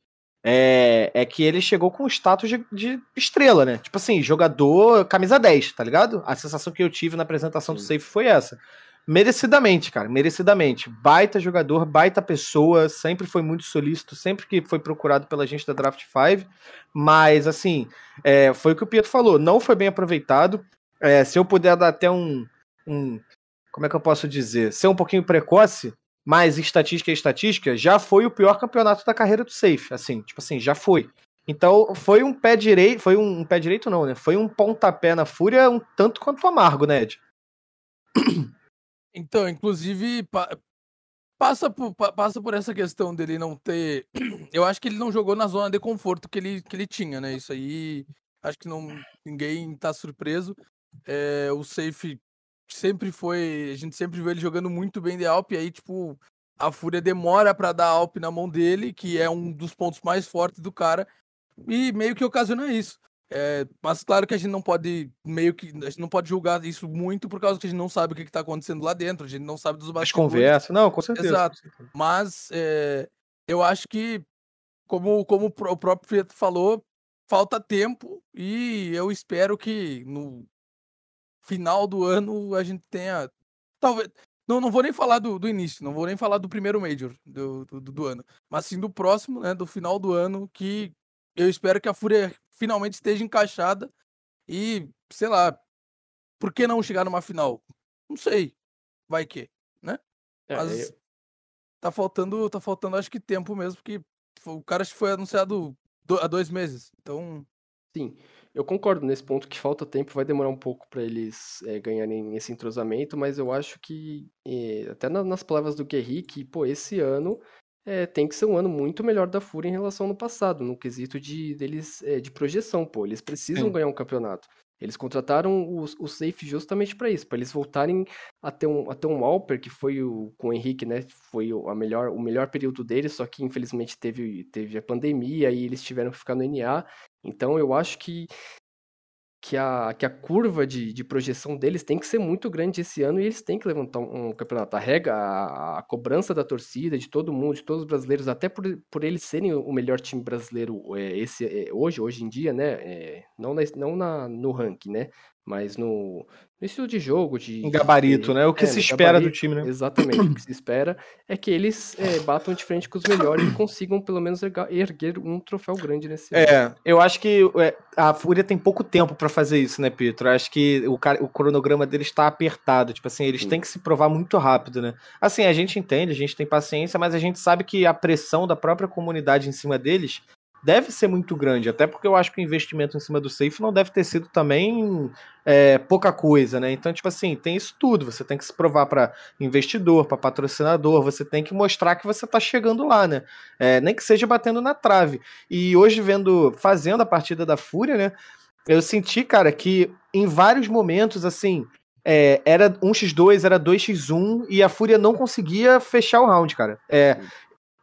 é, é que ele chegou com status de, de estrela, né? Tipo assim, jogador camisa 10, tá ligado? A sensação que eu tive na apresentação do Sim. safe foi essa. Merecidamente, cara, merecidamente. Baita jogador, baita pessoa, sempre foi muito solícito, sempre que foi procurado pela gente da Draft 5. Mas, assim, é, foi o que o Pietro falou, não foi bem aproveitado. É, se eu puder dar até um, um. Como é que eu posso dizer? Ser um pouquinho precoce, mas estatística é estatística, já foi o pior campeonato da carreira do Safe. Assim, tipo assim, já foi. Então, foi um pé direito. Foi um, um pé direito, não, né? Foi um pontapé na fúria um tanto quanto amargo, né, Ed? Então, inclusive, pa- passa por, pa- passa por essa questão dele não ter. Eu acho que ele não jogou na zona de conforto que ele, que ele tinha, né? Isso aí, acho que não ninguém tá surpreso. É, o Safe sempre foi. A gente sempre viu ele jogando muito bem de Alp, e aí, tipo, a Fúria demora pra dar Alp na mão dele, que é um dos pontos mais fortes do cara, e meio que ocasiona isso. É, mas claro que a gente não pode meio que a gente não pode julgar isso muito por causa que a gente não sabe o que, está acontecendo lá dentro, a gente não sabe dos As bastidores. conversas. Não, com certeza. Exato. Mas é, eu acho que como como o pró- o próprio Pietro falou, falta tempo e eu espero que no final do ano a gente tenha talvez não, não vou nem falar do, do início, não vou nem falar do primeiro Major do, do, do ano, mas sim do próximo, né, do final do ano, que eu espero que a Fúria finalmente esteja encaixada e, sei lá, por que não chegar numa final? Não sei, vai que, né? É, Mas eu- tá faltando, tá faltando acho que tempo mesmo, porque o cara foi anunciado do- há dois meses, então Sim, eu concordo nesse ponto que falta tempo, vai demorar um pouco para eles eh, ganharem esse entrosamento, mas eu acho que, eh, até na- nas palavras do Guerri, que, pô, esse ano eh, tem que ser um ano muito melhor da Fúria em relação ao ano passado, no quesito de, deles, eh, de projeção, pô, eles precisam Sim. ganhar um campeonato. Eles contrataram o, o Safe justamente para isso, para eles voltarem a ter um, a ter um Alper, que foi o, com o Henrique, né, foi o, a melhor, o melhor período deles, só que infelizmente teve, teve a pandemia e eles tiveram que ficar no NA, então eu acho que, que, a, que a curva de, de projeção deles tem que ser muito grande esse ano e eles têm que levantar um, um campeonato. A rega, a, a cobrança da torcida, de todo mundo, de todos os brasileiros, até por, por eles serem o melhor time brasileiro é, esse, é, hoje, hoje em dia, né? é, não na, não na, no ranking, né? Mas no, no estilo de jogo, de, Um gabarito, de- né? O que é, se espera do gabarito, time, né? Exatamente, o que se espera é que eles é, batam de frente com os melhores e consigam pelo menos erguer um troféu grande nesse ano. É, eu acho que é, a Fúria tem pouco tempo pra fazer isso, né, Pietro? Eu acho que o, o cronograma deles tá apertado. Tipo assim, eles Sim. têm que se provar muito rápido, né? Assim, a gente entende, a gente tem paciência, mas a gente sabe que a pressão da própria comunidade em cima deles deve ser muito grande. Até porque eu acho que o investimento em cima do Safe não deve ter sido também é, pouca coisa, né? Então, tipo assim, tem isso tudo. Você tem que se provar pra investidor, pra patrocinador, você tem que mostrar que você tá chegando lá, né? É, nem que seja batendo na trave. E hoje, vendo, fazendo a partida da Fúria, né? Eu senti, cara, que em vários momentos, assim, é, era 1x2, era 2x1, e a Fúria não conseguia fechar o round, cara. É,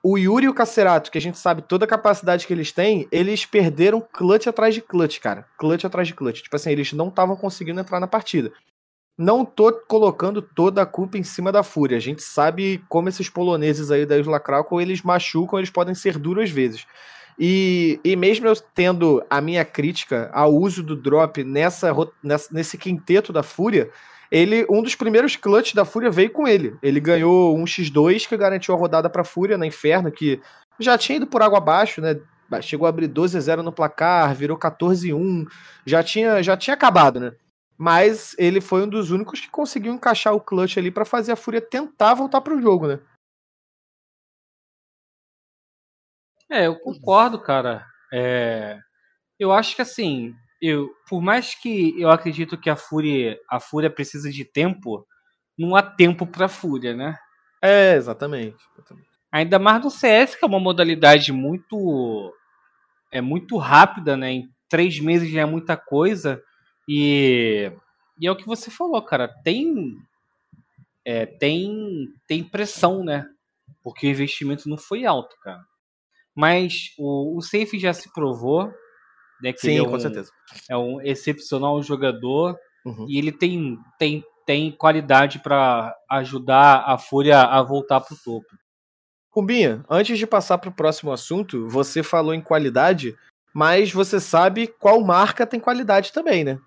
o Yuri e o Cacerato, que a gente sabe toda a capacidade que eles têm, eles perderam clutch atrás de clutch, cara. Clutch atrás de clutch. Tipo assim, eles não estavam conseguindo entrar na partida. não tô colocando toda a culpa em cima da Fúria. A gente sabe como esses poloneses aí da Isla Krakow, eles machucam, eles podem ser duras vezes. E, e mesmo eu tendo a minha crítica ao uso do drop nessa, nessa, nesse quinteto da Fúria, ele um dos primeiros clutch da Fúria veio com ele. Ele ganhou um X2 que garantiu a rodada para a Fúria na Inferno, que já tinha ido por água abaixo, né? Chegou a abrir 12 a 0 no placar, virou 14 a 1, já tinha já tinha acabado, né? Mas ele foi um dos únicos que conseguiu encaixar o clutch ali para fazer a Fúria tentar voltar para o jogo, né? É, eu concordo, cara. É, eu acho que assim, eu, por mais que eu acredito que a Fúria, a Fúria precisa de tempo, não há tempo para Fúria, né? É, exatamente, exatamente. Ainda mais no CS, que é uma modalidade muito é muito rápida, né? Em três meses já é muita coisa. E, e é o que você falou, cara. Tem é, tem tem pressão, né? Porque o investimento não foi alto, cara. Mas o, o Safe já se provou, né? Que Sim, é com um, certeza. É um excepcional jogador Uhum. e ele tem tem tem qualidade para ajudar a Fúria a voltar pro topo. Cumbinha, antes de passar para o próximo assunto, você falou em qualidade, mas você sabe qual marca tem qualidade também, né?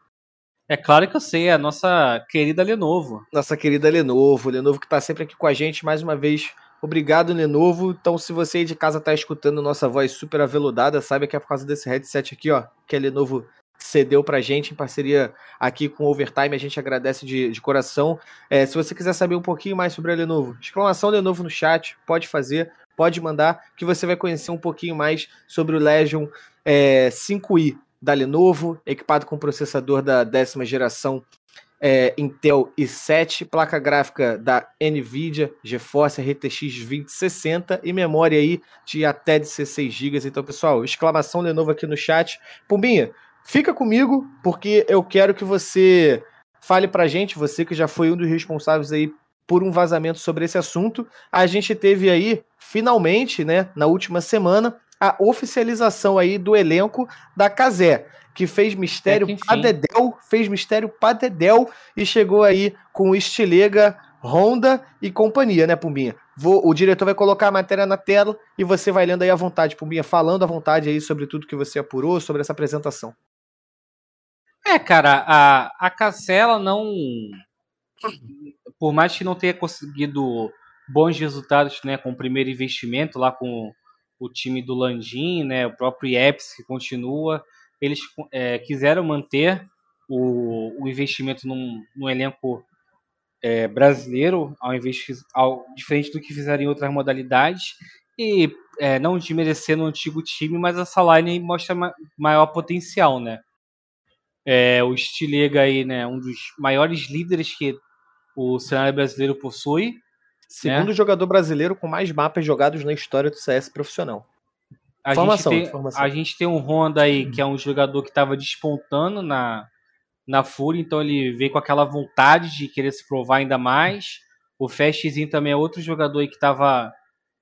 É claro que eu sei, é a nossa querida Lenovo. Nossa querida Lenovo, Lenovo que está sempre aqui com a gente mais uma vez. Obrigado, Lenovo. Então, se você aí de casa está escutando nossa voz super aveludada, saiba que é por causa desse headset aqui, ó, que a Lenovo cedeu pra gente em parceria aqui com o Overtime. A gente agradece de, de coração. É, se você quiser saber um pouquinho mais sobre a Lenovo, exclamação Lenovo no chat, pode fazer, pode mandar, que você vai conhecer um pouquinho mais sobre o Legion é, 5i da Lenovo, equipado com processador da décima geração é, Intel i7, placa gráfica da Nvidia GeForce RTX 2060 e memória aí de até 16 GB. Então, pessoal, exclamação Lenovo aqui no chat. Pumbinha, fica comigo porque eu quero que você fale pra gente, você que já foi um dos responsáveis aí por um vazamento sobre esse assunto. A gente teve aí, finalmente, né, na última semana, a oficialização aí do elenco da Casé, que fez mistério É que enfim. pra Dedel, fez mistério pra Dedel e chegou aí com o Estilega, Honda e companhia, né, Pumbinha? Vou, o diretor vai colocar a matéria na tela e você vai lendo aí à vontade, Pumbinha, falando à vontade aí sobre tudo que você apurou, sobre essa apresentação. É, cara, a, a Cancela não. Por mais que não tenha conseguido bons resultados né, com o primeiro investimento lá com o time do Landim, né, o próprio IEPS que continua, eles é, quiseram manter o, o investimento num elenco é, brasileiro, ao invés de, ao, diferente do que fizeram em outras modalidades, e é, não desmerecendo o antigo time, mas essa line mostra ma maior potencial, né? É, o Stilega aí, né, um dos maiores líderes que o cenário brasileiro possui. Segundo É. jogador brasileiro com mais mapas jogados na história do CS profissional. A Informação, gente tem, informação. A gente tem um Honda aí, que é um jogador que estava despontando na, na Fúria, então ele veio com aquela vontade de querer se provar ainda mais. O Fastzinho também é outro jogador aí que estava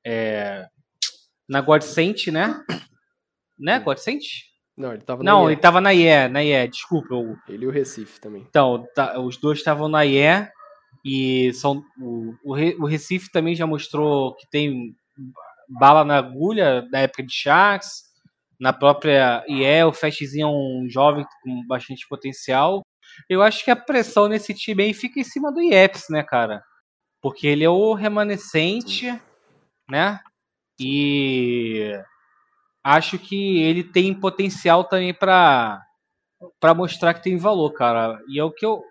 é, na Godsent, né? Né, Godsent? Não, ele tava na Não, IE. ele estava na IE, na IE, desculpa. eu- Ele e o Recife também. Então, tá- os dois estavam na IE e são o, o, Re- o Recife também já mostrou que tem bala na agulha da época de Sharks. Na própria IE, o Fastzinho é um jovem com bastante potencial. Eu acho que a pressão nesse time aí fica em cima do IEPS, né, cara? Porque ele é o remanescente, né? E acho que ele tem potencial também para para mostrar que tem valor, cara. E é o que eu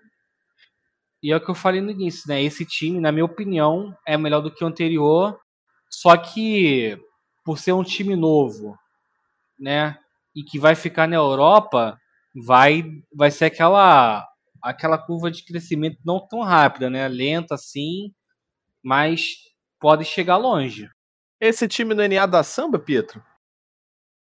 e é o que eu falei no início, né? Esse time, na minha opinião, é melhor do que o anterior. Só que por ser um time novo, né? E que vai ficar na Europa, vai vai ser aquela aquela curva de crescimento não tão rápida, né? Lenta assim, mas pode chegar longe. Esse time no NA da samba, Pietro?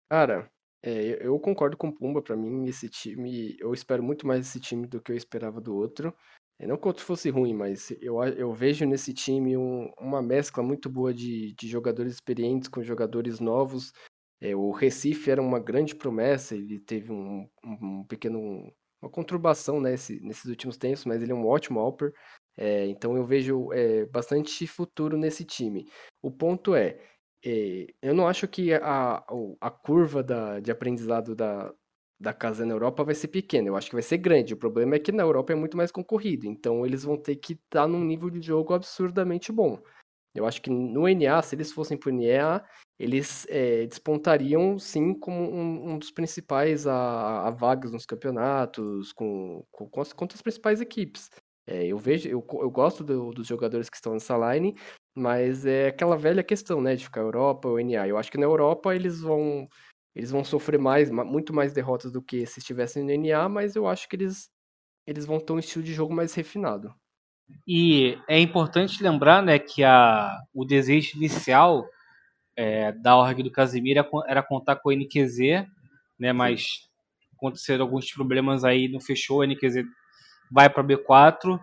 Cara, é, eu eu concordo com o Pumba, pra mim esse time, eu espero muito mais desse time do que eu esperava do outro. É, não que fosse ruim, mas eu, eu vejo nesse time um- uma mescla muito boa de, de jogadores experientes com jogadores novos. É, o Recife era uma grande promessa, ele teve um, um pequeno uma conturbação né, esse- nesses últimos tempos, mas ele é um ótimo Alper. É, então eu vejo é, bastante futuro nesse time. O ponto é, é, eu não acho que a, a curva da- de aprendizado da, da casa na Europa vai ser pequena, eu acho que vai ser grande. O problema é que na Europa é muito mais concorrido, então eles vão ter que estar num nível de jogo absurdamente bom. Eu acho que no NA, se eles fossem pro NA, eles é, despontariam sim como um, um dos principais a, a vagas nos campeonatos, com, com, com as, contra as principais equipes. É, eu vejo, eu, eu gosto do- dos jogadores que estão nessa line, mas é aquela velha questão, né, de ficar Europa ou NA. Eu acho que na Europa eles vão eles vão sofrer mais, ma- muito mais derrotas do que se estivessem no NA, mas eu acho que eles eles vão ter um estilo de jogo mais refinado. E é importante lembrar, né, que a, o desejo inicial é, da org do Casimiro era contar com o NQZ, né, mas aconteceram alguns problemas aí, não fechou, o NQZ vai para B4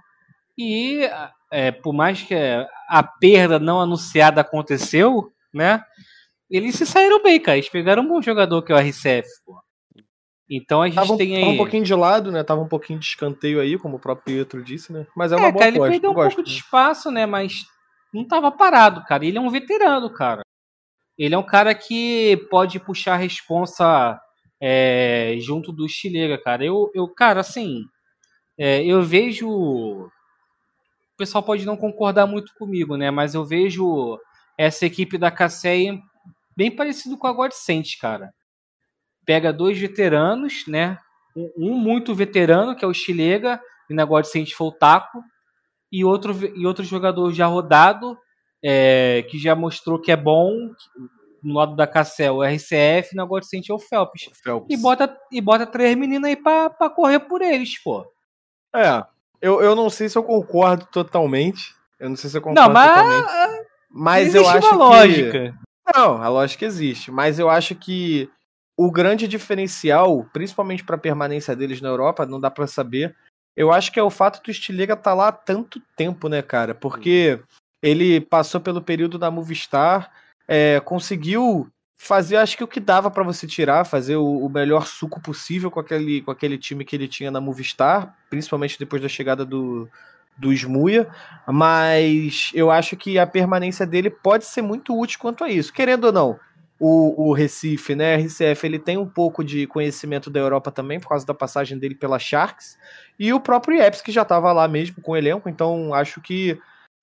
e é, por mais que a perda não anunciada aconteceu, né, eles se saíram bem, cara, eles pegaram um bom jogador que é o RCF, pô. Então a gente Tava, um- tem aí... tava um pouquinho de lado, né? Tava um pouquinho de escanteio aí, como o próprio Pietro disse, né? Mas é uma É, boa cara, ele perdeu eu um gosto. pouco de espaço, né? Mas não tava parado, cara. Ele é um veterano, cara. Ele é um cara que pode puxar a responsa é, junto do Chilega, cara. Eu, eu cara, assim, é, eu vejo. O pessoal pode não concordar muito comigo, né? Mas eu vejo essa equipe da Casseia bem parecido com a Godsent, cara. Pega dois veteranos, né? Um, muito veterano, que é o Chilega, e na Godsent foi o Taco e outro, e outro jogador já rodado, é, que já mostrou que é bom, no lado da Cassel, o RCF, na Godsent é o Phelps. Phelps. E bota, e bota três meninas aí pra, pra correr por eles, pô. É, eu, eu não sei se eu concordo totalmente. Eu não sei se eu concordo Não, mas totalmente. Mas eu existe acho uma que... lógica. Não, a lógica existe, mas eu acho que o grande diferencial, principalmente para a permanência deles na Europa, não dá para saber. Eu acho que é o fato do Stilega estar lá há tanto tempo, né, cara? Porque ele passou pelo período da Movistar, é, conseguiu fazer, acho que o que dava para você tirar, fazer o, o melhor suco possível com aquele, com aquele time que ele tinha na Movistar, principalmente depois da chegada do, do Smuia, mas eu acho que a permanência dele pode ser muito útil quanto a isso. Querendo ou não, o, o Recife, né, RCF, ele tem um pouco de conhecimento da Europa também, por causa da passagem dele pela Sharks, e o próprio Ieps, que já estava lá mesmo com o elenco, então acho que.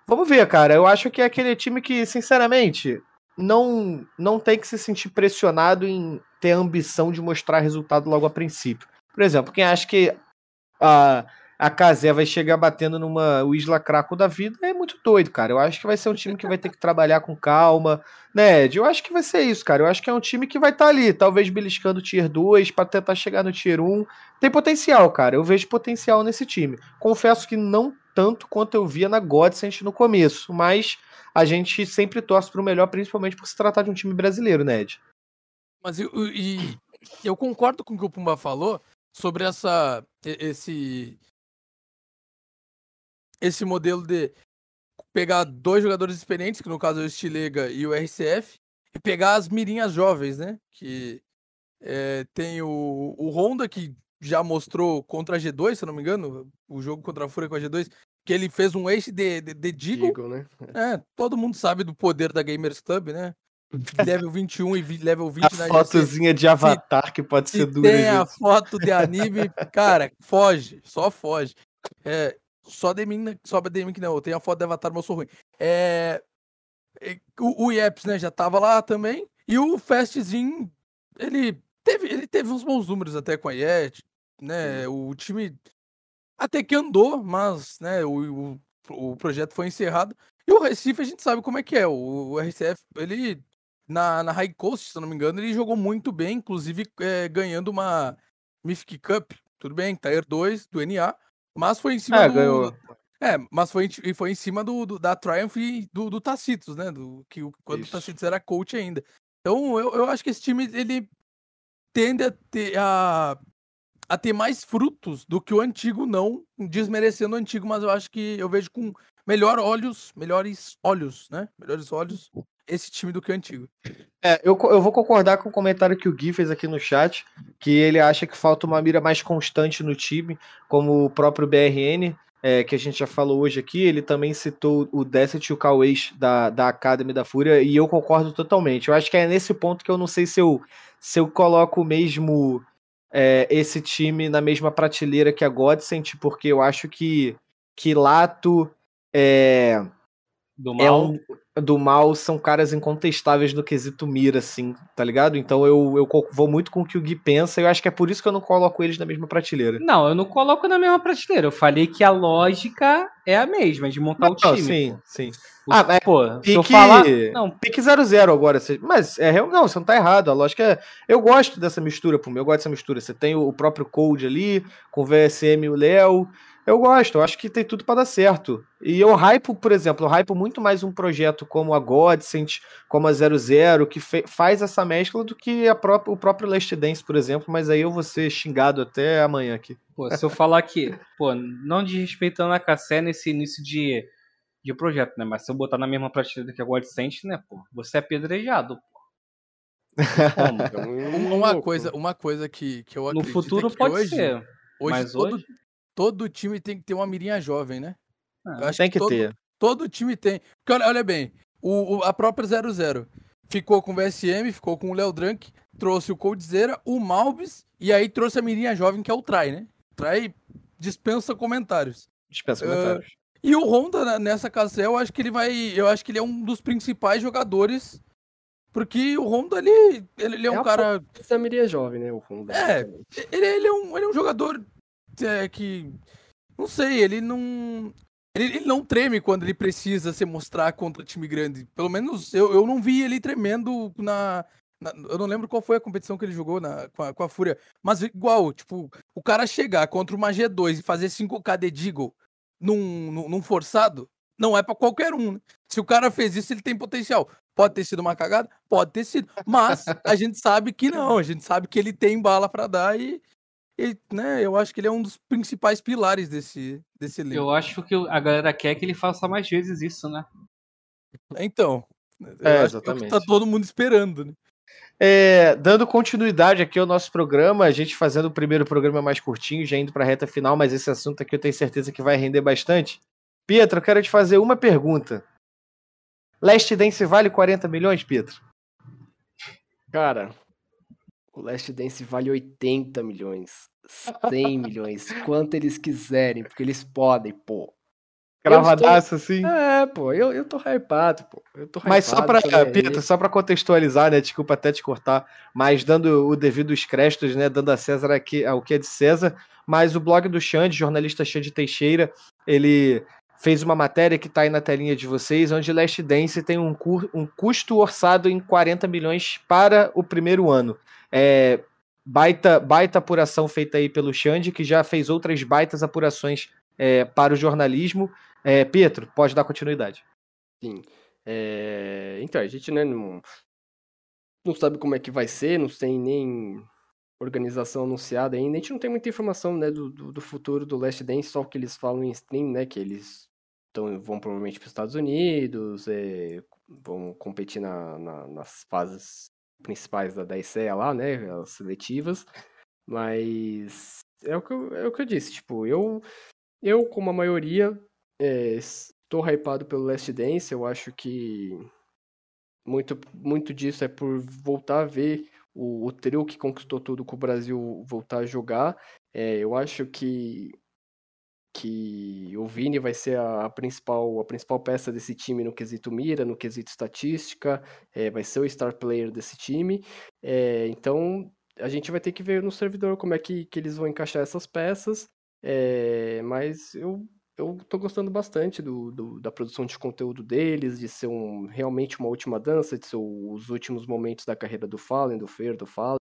Vamos ver, cara. Eu acho que é aquele time que, sinceramente, não, não tem que se sentir pressionado em ter a ambição de mostrar resultado logo a princípio. Por exemplo, quem acha que a, a Casé vai chegar batendo numa Isla Craco da vida é muito doido, cara. Eu acho que vai ser um time que vai ter que trabalhar com calma, né, Ed? Eu acho que vai ser isso, cara. Eu acho que é um time que vai estar ali, talvez beliscando o Tier 2 para tentar chegar no Tier 1. Tem potencial, cara. Eu vejo potencial nesse time. Confesso que não tanto quanto eu via na Godsend no começo, mas a gente sempre torce pro melhor, principalmente por se tratar de um time brasileiro, né, Ed? Mas e, e- eu concordo com o que o Pumba falou sobre essa esse esse modelo de pegar dois jogadores experientes, que no caso é o Stilega e o RCF, e pegar as mirinhas jovens, né? Que é, tem o, o Honda, que já mostrou contra a G2, se eu não me engano, o jogo contra a Fúria com a G2, que ele fez um ace de, de, de Deagle, Eagle, né? é, todo mundo sabe do poder da Gamers Club, né? Level 21 e level 20 A na GC. fotozinha de avatar que pode Se ser dura. tem a gente. foto de anime, cara, foge, só foge. É, só de mim, só de mim que não, eu tenho a foto de Avatar, mas eu sou ruim. É, é, o, o Yeps, né, já tava lá também, e o Fastzinho, ele teve, ele teve uns bons números até com a Yet, né, o time até que andou, mas, né, o, o, o projeto foi encerrado. E o Recife, a gente sabe como é que é, o, o RCF, ele, na, na High Coast, se eu não me engano, ele jogou muito bem, inclusive é, ganhando uma Mythic Cup, tudo bem, Tier 2 do NA, mas foi em cima É, do... ganhou. É, mas foi, foi em cima do, do- da Triumph e do, do Tacitus, né? Do, que, quando Isso. o Tacitus era coach ainda. Então, eu, eu acho que esse time, ele tende a ter, a, a ter mais frutos do que o antigo, não desmerecendo o antigo, mas eu acho que eu vejo com melhor olhos, melhores olhos, né? Melhores olhos esse time do que o antigo. É, eu, eu vou concordar com o comentário que o Gui fez aqui no chat, que ele acha que falta uma mira mais constante no time, como o próprio BRN, é, que a gente já falou hoje aqui, ele também citou o Desset e o Cauês da, da Academy da Fúria, e eu concordo totalmente. Eu acho que é nesse ponto que eu não sei se eu, se eu coloco mesmo é, esse time na mesma prateleira que a Godsent, porque eu acho que, que Lato é, Do é mal. um do mal são caras incontestáveis no quesito mira, assim, tá ligado? Então eu, eu vou muito com o que o Gui pensa e eu acho que é por isso que eu não coloco eles na mesma prateleira. Não, eu não coloco na mesma prateleira. Eu falei que a lógica é a mesma, de montar o Não, time. sim, sim. O- Ah, mas pô, se eu pique- falar. Não, Pique 0-0 agora. você- Mas é real. Não, você não tá errado. A lógica é. Eu gosto dessa mistura, pô. Eu gosto dessa mistura. Você tem o próprio Code ali, com o VSM e o Léo. Eu gosto, eu acho que tem tudo pra dar certo. E eu hypo, por exemplo, eu hypo muito mais um projeto como a Godsent, como a 00, que faz essa mescla do que a pró- o próprio Last Dance, por exemplo, mas aí eu vou ser xingado até amanhã aqui. pô, se eu falar que, pô, não desrespeitando a Cassé nesse início de, de projeto, né? Mas se eu botar na mesma prateleira que a Godsent, né, pô, você é apedrejado, pô. Como? Uma, coisa, uma coisa que, que eu No acredito é futuro que pode hoje, ser. Hoje, mas todo, hoje- todo time tem que ter uma mirinha jovem, né? Ah, acho Tem que todo, ter. todo time tem. Porque olha, olha bem, o, o- a própria 00 ficou com o VSM, ficou com o Léo Drunk, trouxe o Coldzera, o Malbis, e aí trouxe a mirinha jovem que é o Trai, né? O Trai dispensa comentários. Dispensa Ah, comentários. E o Honda né, nessa cassel, eu acho que ele vai. Eu acho que ele é um dos principais jogadores. Porque o Honda, ele, ele, ele é É um a cara. Essa miria jovem, né? O fundo. É. Ele, ele, é, um, ele é um jogador é, que. Não sei, ele não. Ele, ele não treme quando ele precisa se mostrar contra time grande. Pelo menos eu, eu não vi ele tremendo na, na- Eu não lembro qual foi a competição que ele jogou na, com, a, com a Fúria. Mas igual, tipo, o cara chegar contra uma G2 e fazer 5k de Deagle num, num, num forçado, não é pra qualquer um. né? Se o cara fez isso, ele tem potencial. Pode ter sido uma cagada? Pode ter sido. Mas a gente sabe que não. A gente sabe que ele tem bala pra dar e, e, né, eu acho que ele é um dos principais pilares desse, desse elenco. Eu acho que a galera quer que ele faça mais vezes isso, né? Então, É, é que exatamente. tá todo mundo esperando, né? É, dando continuidade aqui ao nosso programa, a gente fazendo o primeiro programa mais curtinho, já indo para a reta final, mas esse assunto aqui eu tenho certeza que vai render bastante. Pietro, eu quero te fazer uma pergunta. Last Dance vale 40 milhões, Pietro? Cara, o Last Dance vale 80 milhões. 100 milhões. Quanto eles quiserem, porque eles podem, pô. Cravadaço assim? É, pô, eu, eu tô hypado, pô. Eu tô Mas só hypado, pra. Pietro, só pra contextualizar, né? Desculpa até te cortar, mas dando o devido créditos, né? Dando a César aqui ao que é de César. Mas o blog do Xande, jornalista Xande Teixeira, ele fez uma matéria que tá aí na telinha de vocês, onde Last Dance tem um, um custo orçado em 40 milhões para o primeiro ano. É, baita, baita apuração feita aí pelo Xande, que já fez outras baitas apurações é, para o jornalismo. É, Pietro, pode dar continuidade. Sim. É, Então, a gente né, não, não sabe como é que vai ser, não tem nem organização anunciada ainda. A gente não tem muita informação né, do, do, do futuro do Last Dance, só o que eles falam em stream, né? Que eles tão, vão provavelmente para os Estados Unidos, é, vão competir na, na- nas fases principais da, da lá, né? As seletivas. Mas é o que eu, é o que eu disse, tipo, eu, eu como a maioria, é, estou hypado pelo Last Dance, eu acho que muito, muito disso é por voltar a ver o, o trio que conquistou tudo com o Brasil voltar a jogar. É, eu acho que, que o Vini vai ser a, principal, a principal peça desse time no quesito mira, no quesito estatística, é, vai ser o star player desse time. É, então a gente vai ter que ver no servidor como é que, que eles vão encaixar essas peças. É, mas eu, eu tô gostando bastante do, do- da produção de conteúdo deles, de ser um, realmente uma última dança, de ser os últimos momentos da carreira do Fallen, do Fer, do Fallen.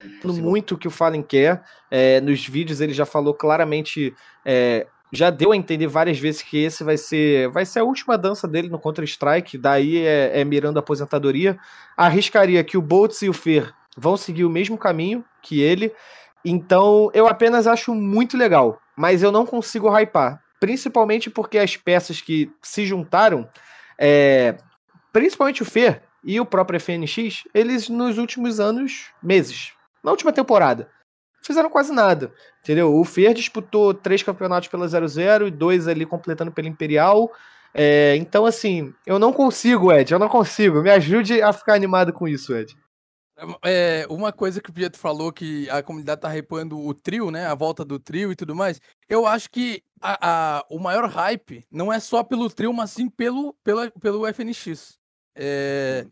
Tem no muito que o Fallen quer. É, nos vídeos ele já falou claramente, é, já deu a entender várias vezes que esse vai ser, vai ser a última dança dele no Counter Strike. Daí é, é mirando a aposentadoria. Arriscaria que o Boltz e o Fer vão seguir o mesmo caminho que ele. Então eu apenas acho muito legal, mas eu não consigo hypar, principalmente porque as peças que se juntaram é, principalmente o Fer e o próprio FNX, eles nos últimos anos, meses, na última temporada, fizeram quase nada, entendeu? O Fer disputou três campeonatos pela 00 e dois ali completando pela Imperial. É, então, assim, eu não consigo, Ed, eu não consigo. Me ajude a ficar animado com isso, Ed. É, uma coisa que o Pietro falou que a comunidade tá hypando o trio, né? A volta do trio e tudo mais. Eu acho que a, a- o maior hype não é só pelo trio, mas sim pelo, pela, pelo FNX. É,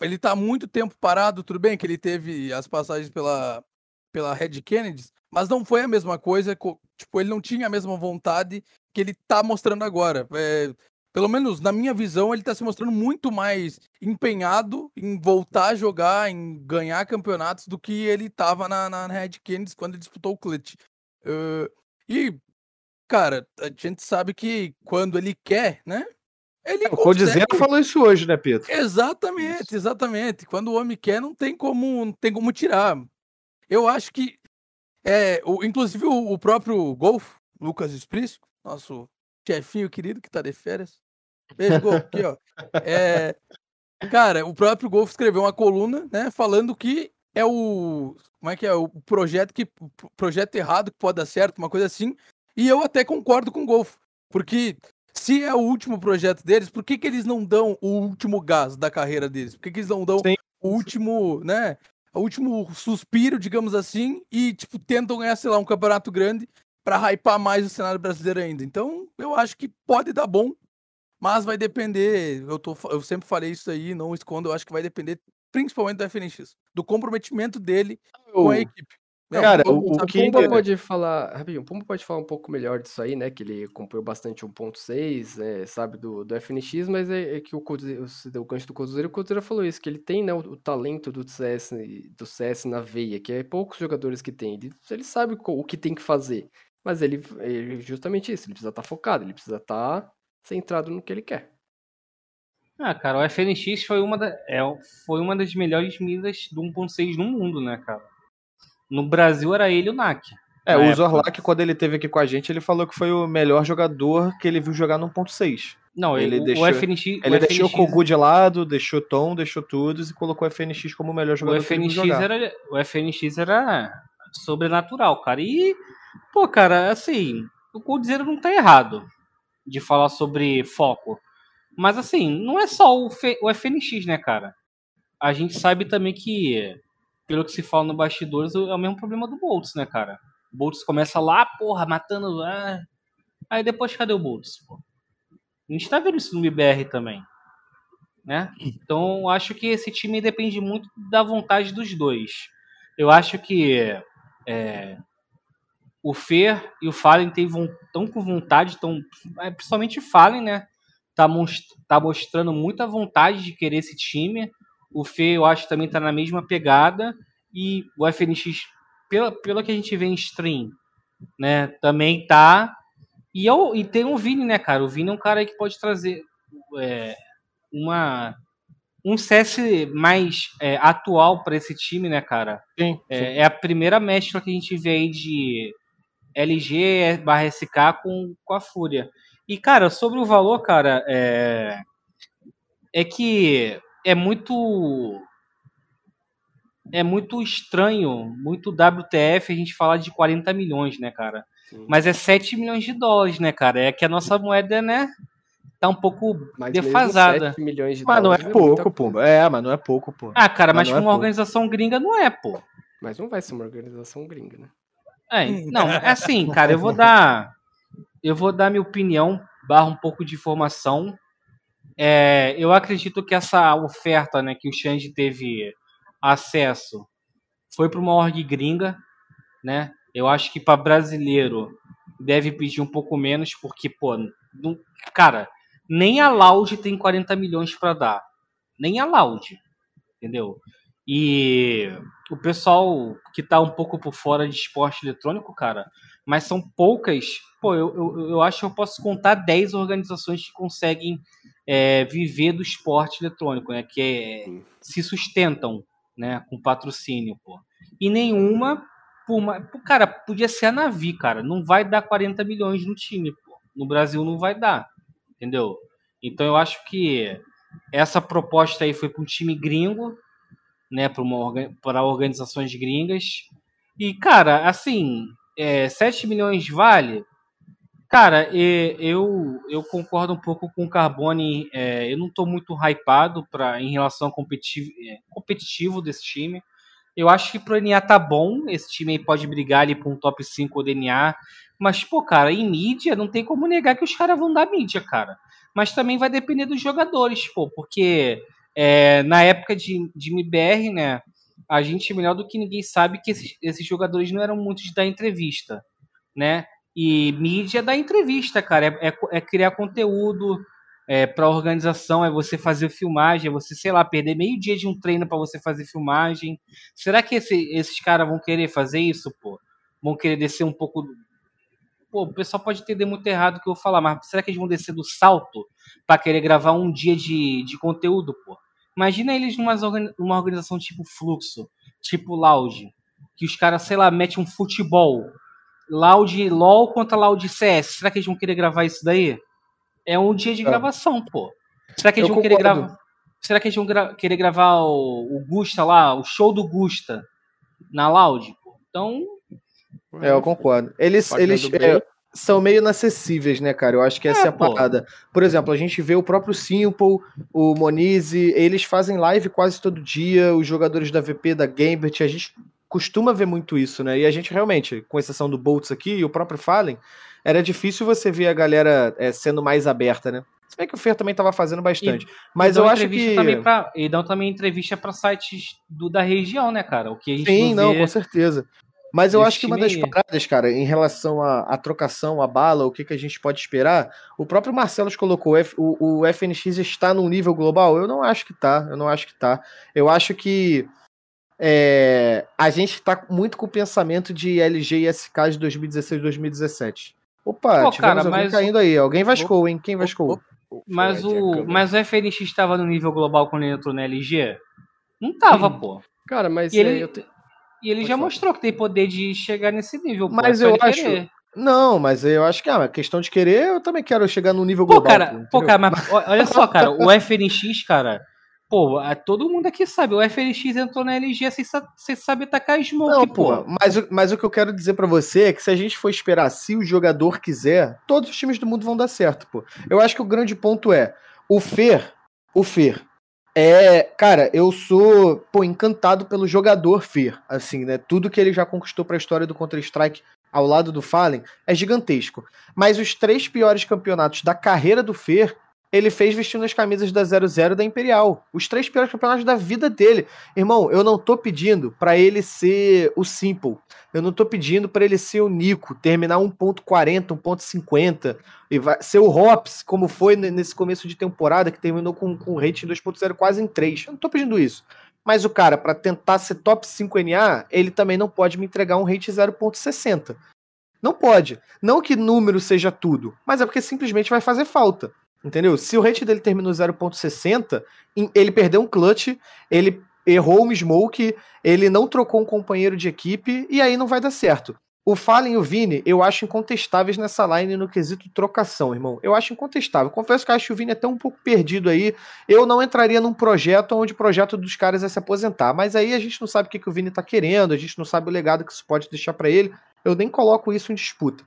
ele tá há muito tempo parado, tudo bem que ele teve as passagens pela, pela Red Kennedy, mas não foi a mesma coisa. co- Tipo, ele não tinha a mesma vontade que ele tá mostrando agora. É, pelo menos na minha visão, ele tá se mostrando muito mais empenhado em voltar a jogar, em ganhar campeonatos do que ele tava na, na Red Kennedy quando ele disputou o Clutch. Eh, e, cara, a gente sabe que quando ele quer, né? Ele O Codizeno consegue. falou isso hoje, né, Pedro? Exatamente, exatamente. Quando o homem quer, não tem como, não tem como tirar. Eu acho que, é, o, inclusive o, o próprio Golf, Lucas Esprício, nosso chefinho querido que tá de férias. Beijo, Golf, aqui, ó. É, cara, o próprio Golf escreveu uma coluna, né, falando que é o, como é que é, o projeto que, projeto errado que pode dar certo, uma coisa assim. E eu até concordo com o Golf, porque se é o último projeto deles, por que, que eles não dão o último gás da carreira deles? Por que, que eles não dão Sim. o último, né? O último suspiro, digamos assim, e tipo, tentam ganhar, sei lá, um campeonato grande pra hypar mais o cenário brasileiro ainda. Então, eu acho que pode dar bom, mas vai depender. Eu, tô, eu sempre falei isso aí, não escondo, eu acho que vai depender principalmente do FNX, do comprometimento dele com a equipe. Cara, o- o que- Pumba pode falar, rapidinho, o Pumba pode falar um pouco melhor disso aí, né? Que ele acompanhou bastante 1.6, né, sabe, do, do FNX, mas é, é que o Cruzeiro, o gancho do Cruzeiro, o Cruzeiro falou isso, que ele tem, né, o, o talento do CS, do CS na veia, que é poucos jogadores que tem. Ele, ele sabe o que tem que fazer, mas ele, é justamente isso, ele precisa estar focado, ele precisa estar centrado no que ele quer. Ah, cara, o FNX foi uma, da, é, foi uma das melhores miras do 1.6 no mundo, né, cara? No Brasil era ele e o NAC. É, o época. Zorlak, quando ele teve aqui com a gente, ele falou que foi o melhor jogador que ele viu jogar no 1.6. Não, Ele ele, deixou- o FNX. Ele o deixou o FNX Kogu de lado, deixou Tom, deixou todos e colocou o FNX como o melhor jogador O que ele viu FNX, jogar. era, o FNX era sobrenatural, cara. E, pô, cara, assim, o Coldzera não tá errado de falar sobre foco. Mas, assim, não é só o, F- o FNX, né, cara? A gente sabe também que, pelo que se fala no bastidores, é o mesmo problema do Boltz, né, cara? O Boltz começa lá, porra, matando. ah. Aí depois, cadê o Boltz, pô? A gente tá vendo isso no IBR também. Né? Então, acho que esse time depende muito da vontade dos dois. Eu acho que é, o Fer e o Fallen estão com vontade, tão, é, principalmente o Fallen, né? Tá, mos- tá mostrando muita vontade de querer esse time. O Fer, eu acho, também tá na mesma pegada. E o FNX, pela, pelo que a gente vê em stream, né? Também tá. E, eu, e tem o Vini, né, cara? O Vini é um cara aí que pode trazer é, uma um CS mais é, atual para esse time, né, cara? Sim, É, é a primeira mescla que a gente vê aí de LG barra SK com, com a Fúria. E, cara, sobre o valor, cara, é, é que é muito. É muito estranho, muito WTF a gente falar de 40 milhões, né, cara? Sim. Mas é 7 milhões de dólares, né, cara? É que a nossa moeda, né, tá um pouco Mas mesmo defasada. 7 milhões de Mas não é dólares muita pouco, Pumba. É, mas não é pouco, pô. Ah, cara, Mas mas, é pra uma pouco. organização gringa não é, pô. Mas não vai ser uma organização gringa, né? É, não, é assim, cara, eu vou dar. Eu vou dar minha opinião, barra um pouco de informação. É, eu acredito que essa oferta né, que o Xande teve acesso foi para uma org gringa, né? Eu acho que para brasileiro deve pedir um pouco menos, porque, pô, não- cara, nem a Loud tem 40 milhões para dar. Nem a Loud, entendeu? E o pessoal que tá um pouco por fora de esporte eletrônico, cara, mas são poucas. Pô, eu, eu, eu acho que eu posso contar 10 organizações que conseguem é, viver do esporte eletrônico, né? Que é, se sustentam, né? Com patrocínio, pô. E nenhuma, por, ma- pô, cara, podia ser a Navi, cara. Não vai dar 40 milhões no time, pô. No Brasil não vai dar, entendeu? Então eu acho que essa proposta aí foi para um time gringo, né? Para organizações gringas. E, cara, assim, é, 7 milhões vale? Cara, eu, eu concordo um pouco com o Carbone. é, eu não estou muito hypado pra, em relação ao competitivo, é, competitivo desse time. Eu acho que pro NA tá bom. Esse time aí pode brigar ali pra um top 5 DNA. Mas, pô, cara, em mídia, não tem como negar que os caras vão dar mídia, cara. Mas também vai depender dos jogadores, pô. Porque é, na época de, de MBR, né? A gente, melhor do que ninguém, sabe que esses, esses jogadores não eram muitos da entrevista, né? E mídia dá entrevista, cara. É, é- é criar conteúdo é, para organização, é você fazer filmagem, é você, sei lá, perder meio dia de um treino para você fazer filmagem. Será que esse- esses caras vão querer fazer isso, pô? Vão querer descer um pouco. Pô, o pessoal pode entender muito errado o que eu vou falar, mas será que eles vão descer do salto para querer gravar um dia de, de conteúdo, pô? Imagina eles numa, numa organização tipo Fluxo, tipo Loud, que os caras, sei lá, metem um futebol. Loud LOL contra Loud CS. Será que eles vão querer gravar isso daí? É um dia de É. gravação, pô. Será que eles Eu vão querer gravar? Será que eles vão gra- querer gravar o, o Gusta lá, o show do Gusta na Loud? Pô? Então, É, eu concordo. Eles, eles é, são meio inacessíveis, né, cara? Eu acho que essa é, É, a pô. parada. Por exemplo, a gente vê o próprio Simple, o Monize, eles fazem live quase todo dia, os jogadores da VP, da Gambit, a gente costuma ver muito isso, né? E a gente realmente, com exceção do Boltz aqui e o próprio Fallen, era difícil você ver a galera é, sendo mais aberta, né? Se bem que o Fer também tava fazendo bastante. Mas e dão eu acho que. Também pra, e dão também entrevista para sites do, da região, né, cara? O que a gente Sim, não não, vê. com certeza. Mas eu acho que uma das paradas, cara, em relação à, à trocação, à bala, o que, que a gente pode esperar, o próprio Marcelo colocou, o, F- o, o FNX está num nível global? Eu não acho que tá, eu não acho que tá. Eu acho que é, a gente tá muito com o pensamento de LG e SK de 2016 2017. Opa, Pô, tivemos cara, alguém mas caindo aí. Alguém vascou, hein? Quem vascou? Mas Foi a o, mas o FNX estava no nível global quando ele entrou na LG? Não tava, pô. Cara, mas E ele- é, eu te- E ele já mostrou que tem poder de chegar nesse nível. Mas é eu acho- querer. Não, mas eu acho que é uma questão de querer, eu também quero chegar no nível Pô, global. cara, pô, cara, mas olha só, cara, o FNX, cara, pô, a- todo mundo aqui sabe, o FNX entrou na LG sem, sem saber tacar smoke, Não, pô. mas, o- mas o que eu quero dizer pra você é que se a gente for esperar se o jogador quiser, todos os times do mundo vão dar certo, pô. Eu acho que o grande ponto é, o Fer, o Fer, é, cara, eu sou, pô, encantado pelo jogador Fer, assim, né? Tudo que ele já conquistou pra história do Counter-Strike ao lado do Fallen é gigantesco. Mas os três piores campeonatos da carreira do Fer, ele fez vestindo as camisas da 00 da Imperial. Os três piores campeonatos da vida dele. Irmão, eu não tô pedindo pra ele ser o Simple. Eu não tô pedindo pra ele ser o Nico, terminar 1.40, 1.50 e vai ser o Hops, como foi ne- nesse começo de temporada que terminou com, com rating 2.0 quase em 3. Eu não tô pedindo isso. Mas o cara, pra tentar ser top 5 NA, ele também não pode me entregar um rate 0.60. Não pode. Não que número seja tudo, mas é porque simplesmente vai fazer falta. Entendeu? Se o rate dele terminou 0.60, em- ele perdeu um clutch, ele errou uma smoke, ele não trocou um companheiro de equipe e aí não vai dar certo. O Fallen e o Vini, eu acho incontestáveis nessa line no quesito trocação, irmão. Eu acho incontestável. Confesso que acho que o Vini é até um pouco perdido aí. Eu não entraria num projeto onde o projeto dos caras é se aposentar. Mas aí a gente não sabe o que, que o Vini tá querendo, a gente não sabe o legado que isso pode deixar pra ele. Eu nem coloco isso em disputa.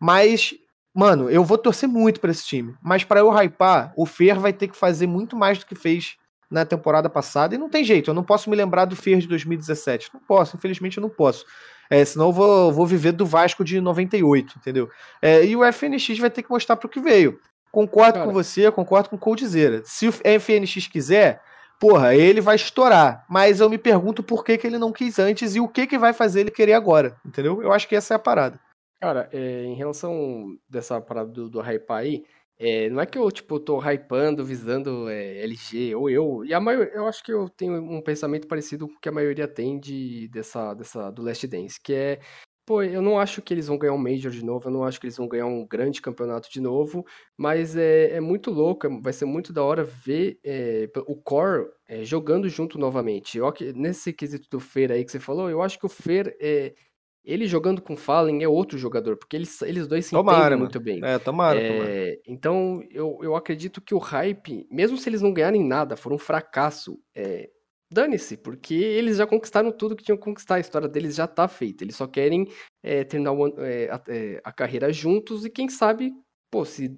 Mas, mano, eu vou torcer muito pra esse time. Mas pra eu hypar, o Fer vai ter que fazer muito mais do que fez na temporada passada. E não tem jeito, eu não posso me lembrar do Fer de 2017. Não posso, infelizmente eu não posso. É, senão eu vou, vou viver do Vasco de 98, entendeu? É, e o FNX vai ter que mostrar pro que veio. Concordo Cara. com você, concordo com o Coldzera. Se o FNX quiser, porra, ele vai estourar. Mas eu me pergunto por que, que ele não quis antes e o que, que vai fazer ele querer agora, entendeu? Eu acho que essa é a parada. Cara, é, em relação dessa parada do, do hype aí, é, não é que eu, tipo, tô hypando, visando é, LG, ou eu, e a maior, eu acho que eu tenho um pensamento parecido com o que a maioria tem de, dessa, dessa, do Last Dance, que é, pô, eu não acho que eles vão ganhar um Major de novo, eu não acho que eles vão ganhar um grande campeonato de novo, mas é, é muito louco, é- vai ser muito da hora ver é, o Core é, jogando junto novamente. Eu, nesse quesito do Fer aí que você falou, eu acho que o Fer, é, ele jogando com o Fallen é outro jogador, porque eles, eles dois se Tomara, entendem muito bem. É, tomara, tomara. É, então, eu, eu acredito que o hype, mesmo se eles não ganharem nada, for um fracasso, é, dane-se, porque eles já conquistaram tudo que tinham que conquistar, a história deles já tá feita. Eles só querem é, terminar o é, a, é, a carreira juntos e quem sabe, pô, se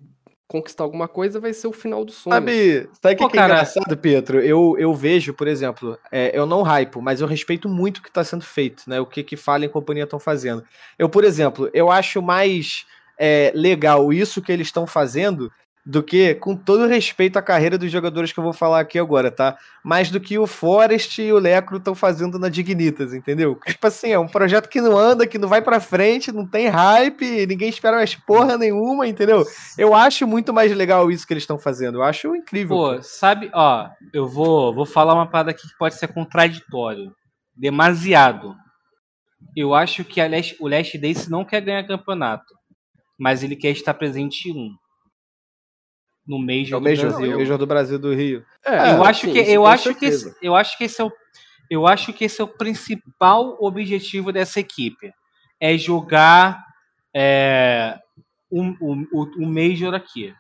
conquistar alguma coisa, vai ser o final do sonho. Sabe, sabe o que, que é engraçado, Pietro? Eu, eu vejo, por exemplo, é, eu não hypo, mas eu respeito muito o que está sendo feito, né? O que que Fallen e companhia estão fazendo. Eu, por exemplo, eu acho mais é, legal isso que eles estão fazendo do que, com todo respeito à carreira dos jogadores que eu vou falar aqui agora, tá? Mais do que o Forest e o Lecro estão fazendo na Dignitas, entendeu? Tipo assim, é um projeto que não anda, que não vai pra frente, não tem hype, ninguém espera mais porra nenhuma, entendeu? Eu acho muito mais legal isso que eles estão fazendo. Eu acho incrível. Pô, sabe, ó, eu vou, vou falar uma parada aqui que pode ser contraditório. Demasiado. Eu acho que Last- o Last Dance não quer ganhar campeonato, mas ele quer estar presente em um. No É Major o do Major, Brasil. o Major do Brasil do Rio. É, eu acho sim, que eu acho que esse, eu acho que esse é o eu acho que esse é o principal objetivo dessa equipe é jogar é, um, um, o- um Major aqui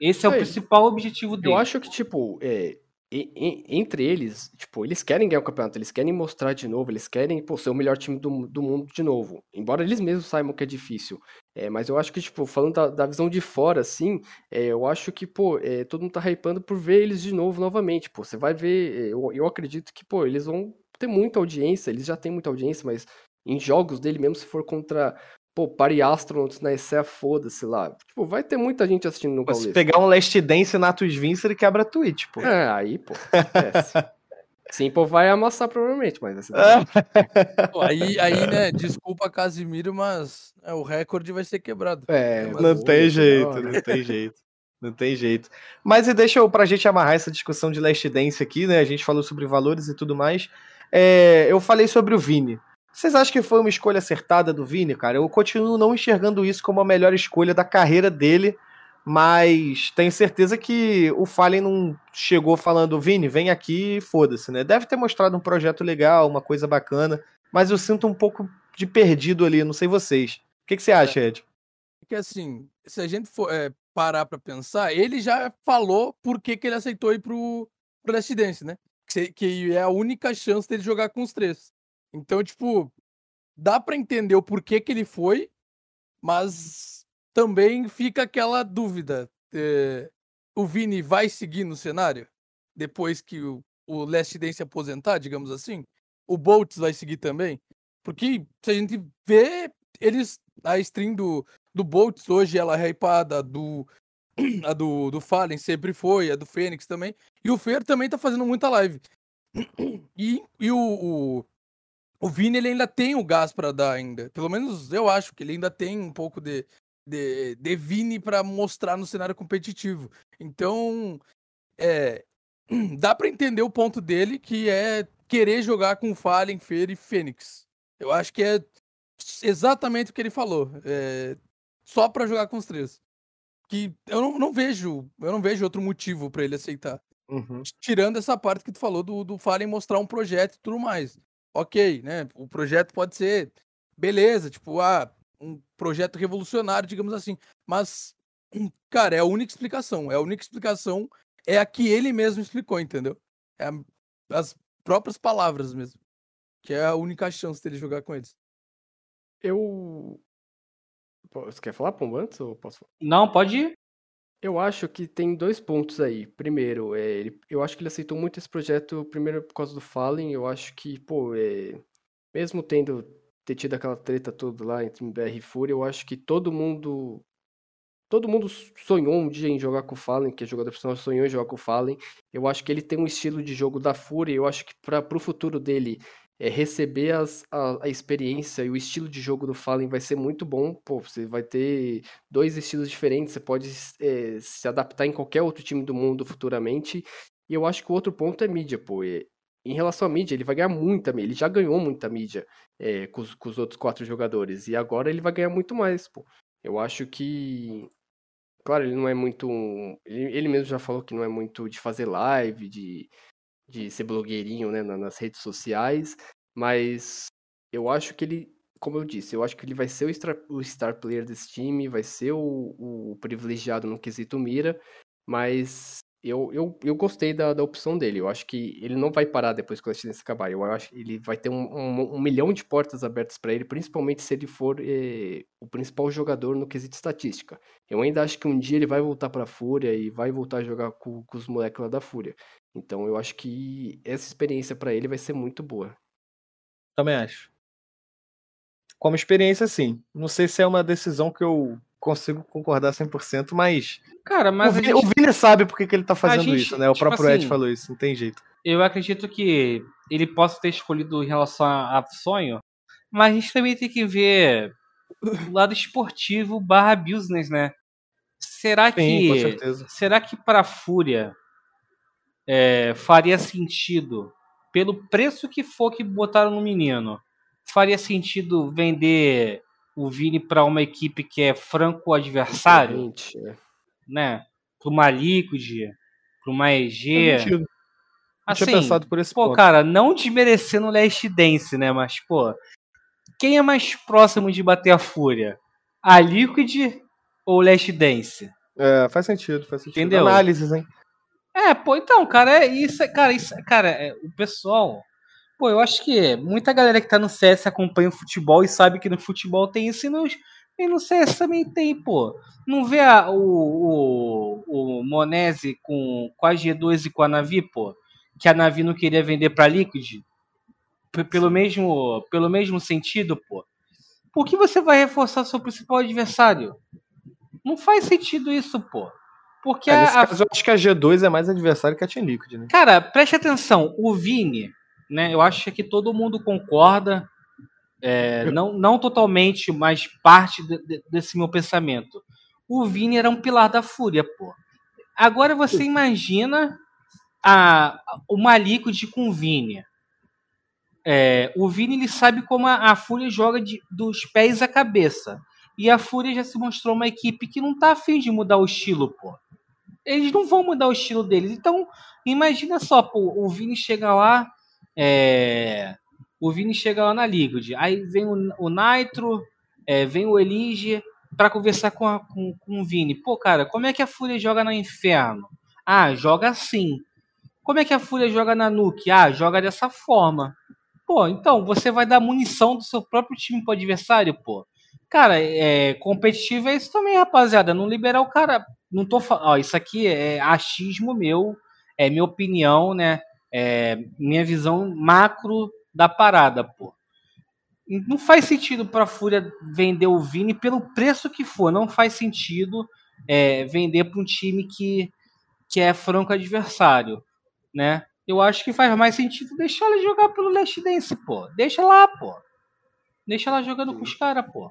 esse é o Sei. principal objetivo dele Eu acho que, tipo, é, e- e- entre eles, tipo, eles querem ganhar o campeonato, eles querem mostrar de novo, eles querem, pô, ser o melhor time do, do mundo de novo. Embora eles mesmos saibam que é difícil. É, mas eu acho que, tipo, falando da, da visão de fora, assim, é, eu acho que, pô, é, todo mundo tá hypando por ver eles de novo, novamente. Pô, você vai ver, é, eu, eu acredito que, pô, eles vão ter muita audiência, eles já têm muita audiência, mas em jogos dele mesmo, se for contra, pô, Party Astronauts na ESEA, foda-se lá. Tipo, vai ter muita gente assistindo no Pô, Se pegar um Last Dance Natus Vince, ele quebra a Twitch, pô. É, aí, pô. esquece. Simple vai amassar provavelmente, mas da hora. Pô, aí, aí, né, desculpa Casimiro, mas é, o recorde vai ser quebrado. É, Não mas Não pô, tem da jeito, hora. não tem jeito. Não tem jeito. Mas e deixa eu, pra gente amarrar essa discussão de Last Dance aqui, né? A gente falou sobre valores e tudo mais. É, eu falei sobre o Vini. Vocês acham que foi uma escolha acertada do Vini, cara? Eu continuo não enxergando isso como a melhor escolha da carreira dele, mas tenho certeza que o Fallen não chegou falando, Vini, vem aqui e foda-se, né? Deve ter mostrado um projeto legal, uma coisa bacana, mas eu sinto um pouco de perdido ali, não sei vocês. O que, que você acha, Ed? Porque assim, se a gente for é, parar pra pensar, ele já falou por que, que ele aceitou ir pro, pro Last Dance, né? Que, que é a única chance dele jogar com os três. Então, tipo, dá pra entender o porquê que ele foi, mas também fica aquela dúvida. é, o Vini vai seguir no cenário? Depois que o, o Last Dance se aposentar, digamos assim? O Boltz vai seguir também? Porque se a gente vê, eles. A stream do, do Boltz hoje ela é hypada, do, a do, do Fallen sempre foi, a do Fênix também. E o Fer também tá fazendo muita live. E, e o, o, o Vini ele ainda tem o gás pra dar ainda. Pelo menos eu acho que ele ainda tem um pouco de, de, de Vini pra mostrar no cenário competitivo. Então, é, dá pra entender o ponto dele, que é querer jogar com Fallen, Fer e Fênix. Eu acho que é exatamente o que ele falou. É, só pra jogar com os três. Que eu não, não vejo, eu não vejo outro motivo pra ele aceitar. Uhum. Tirando essa parte que tu falou do, do Fallen mostrar um projeto e tudo mais. Ok, né? O projeto pode ser beleza, tipo, ah, um projeto revolucionário, digamos assim. Mas, cara, é a única explicação. É a única explicação é a que ele mesmo explicou, entendeu? É a- as próprias palavras mesmo. Que é a única chance dele jogar com eles. Eu. Pô, Você quer falar, Pombo, antes ou posso falar? não pode ir Eu acho que tem dois pontos aí. Primeiro, é, ele- eu acho que ele aceitou muito esse projeto, primeiro por causa do Fallen. Eu acho que, pô, é, mesmo tendo ter tido aquela treta toda lá entre BR e Fúria, eu acho que todo mundo. Todo mundo sonhou um dia em jogar com o Fallen, que é jogador profissional, sonhou em jogar com o Fallen. Eu acho que ele tem um estilo de jogo da Fúria. Eu acho que para pro futuro dele, é, receber as, a, a experiência e o estilo de jogo do Fallen vai ser muito bom. Pô, você vai ter dois estilos diferentes, você pode é, se adaptar em qualquer outro time do mundo futuramente. E eu acho que o outro ponto é mídia, pô. É, em relação à mídia, ele vai ganhar muita mídia. Ele já ganhou muita mídia é, com, os, com os outros quatro jogadores. E agora ele vai ganhar muito mais, pô. Eu acho que. Claro, ele não é muito. Ele, ele mesmo já falou que não é muito de fazer live, de, de ser blogueirinho né, nas redes sociais. Mas eu acho que ele. Como eu disse, eu acho que ele vai ser o star, o star player desse time, vai ser o, o privilegiado no quesito mira. Mas eu, eu, eu gostei da, da opção dele. Eu acho que ele não vai parar depois que o Last Dance acabar. Eu acho que ele vai ter um, um, um milhão de portas abertas para ele, principalmente se ele for eh, o principal jogador no quesito estatística. Eu ainda acho que um dia ele vai voltar para a Fúria e vai voltar a jogar com, com os moleques lá da Fúria. Então eu acho que essa experiência para ele vai ser muito boa. Também acho. Como experiência, sim. Não sei se é uma decisão que eu consigo concordar 100%, mas. Cara, mas. O Vini, gente, o Vini sabe por que, que ele tá fazendo gente, isso, né? O tipo próprio Ed assim, falou isso, não tem jeito. eu acredito que ele possa ter escolhido em relação a, sonho, mas a gente também tem que ver o lado esportivo barra business, né? Será Sim, com que. certeza. Será que pra Fúria é, faria sentido, pelo preço que for que botaram no menino, faria sentido vender o Vini pra uma equipe que é franco adversário? Realmente, é. né? Para uma Liquid, para uma EG. Não Assim, tinha pensado por esse pô, ponto. cara, não desmerecendo o Last Dance, né? Mas, pô, quem é mais próximo de bater a fúria? A Liquid ou o Last Dance? É, faz sentido, faz sentido. Entendeu? Análises, hein? É, pô, então, cara, é isso, é- cara, isso, cara, é, o pessoal, pô, eu acho que muita galera que tá no CS acompanha o futebol e sabe que no futebol tem isso e no, e no CS também tem, pô. Não vê a- o, o, o Monese com, com a G2 e com a Navi, pô, que a Navi não queria vender pra Liquid? P- pelo mesmo, pelo mesmo sentido, pô. Por que você vai reforçar seu principal adversário? Não faz sentido isso, pô. Porque É, a- caso, eu acho que a G2 é mais adversário que a Team Liquid, né? Cara, preste atenção, o Vini, né? Eu acho que todo mundo concorda, é, não, não totalmente, mas parte de- de- desse meu pensamento. O Vini era um pilar da Fúria, pô. Agora você imagina a, uma Liquid com o Vini. É, o Vini ele sabe como a, a Fúria joga de- dos pés à cabeça. E a Fúria já se mostrou uma equipe que não tá afim de mudar o estilo, pô. Eles não vão mudar o estilo deles. Então, imagina só, pô, o Vini chega lá, é, o Vini chega lá na Liquid, aí vem o, o Nitro, é, vem o Elige pra conversar com, a- com, com o Vini. Pô, cara, como é que a Fúria joga na Inferno? Ah, joga assim. Como é que a Fúria joga na Nuke? Ah, joga dessa forma. Pô, então, você vai dar munição do seu próprio time pro adversário, pô. Cara, é, competitivo é isso também, rapaziada. Não liberar o cara. Não tô falando. Isso aqui é achismo meu, é minha opinião, né? É minha visão macro da parada, pô. Não faz sentido pra Fúria vender o Vini pelo preço que for. Não faz sentido é, vender pra um time que, que é franco adversário, né? Eu acho que faz mais sentido deixar ele jogar pelo Last Dance, pô. Deixa lá, pô. Deixa lá jogando com os caras, pô.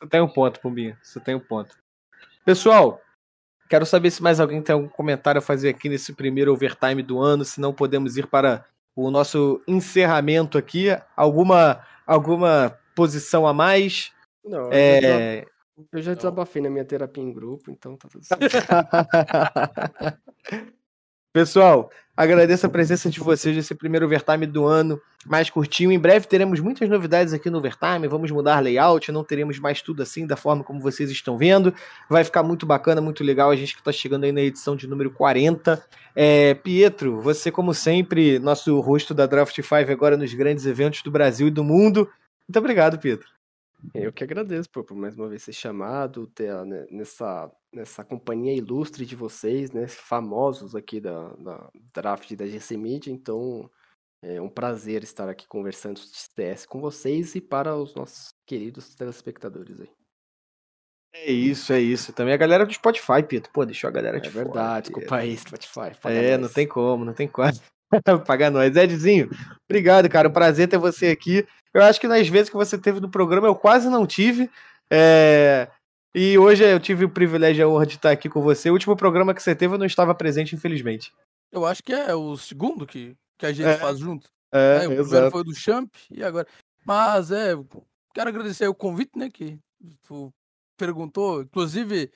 Você tem um ponto, Pumbinha. Você tem um ponto. Pessoal, quero saber se mais alguém tem algum comentário a fazer aqui nesse primeiro overtime do ano. Se não, podemos ir para o nosso encerramento aqui. Alguma, alguma posição a mais? Não, eu, já É... eu já desabafei na minha terapia em grupo, então tá tudo certo. Pessoal, agradeço a presença de vocês nesse primeiro overtime do ano, mais curtinho. Em breve teremos muitas novidades aqui no overtime. Vamos mudar layout, não teremos mais tudo assim da forma como vocês estão vendo. Vai ficar muito bacana, muito legal. A gente que está chegando aí na edição de número 40. É, Pietro, você, como sempre, nosso rosto da Draft 5 agora nos grandes eventos do Brasil e do mundo. Muito obrigado, Pietro. Eu que agradeço por mais uma vez ser chamado, ter né, nessa, nessa companhia ilustre de vocês, né, famosos aqui da, da draft da GC Media, então é um prazer estar aqui conversando de CS com vocês e para os nossos queridos telespectadores aí. É isso, é isso. Também a galera do Spotify, Pietro. Pô, deixou a galera É de fora, verdade, Pietro. desculpa aí, Spotify. É, nós. não tem como, não tem como. Paga nós. Edzinho, obrigado, cara. Um prazer ter você aqui. Eu acho que nas vezes que você teve no programa eu quase não tive. É... E hoje eu tive o privilégio e a honra de estar aqui com você. O último programa que você teve eu não estava presente, infelizmente. Eu acho que é o segundo que, que a gente É. faz junto. É, É, o primeiro exato. foi o do Champ e agora. Mas é, quero agradecer o convite, né? Que tu perguntou. Inclusive,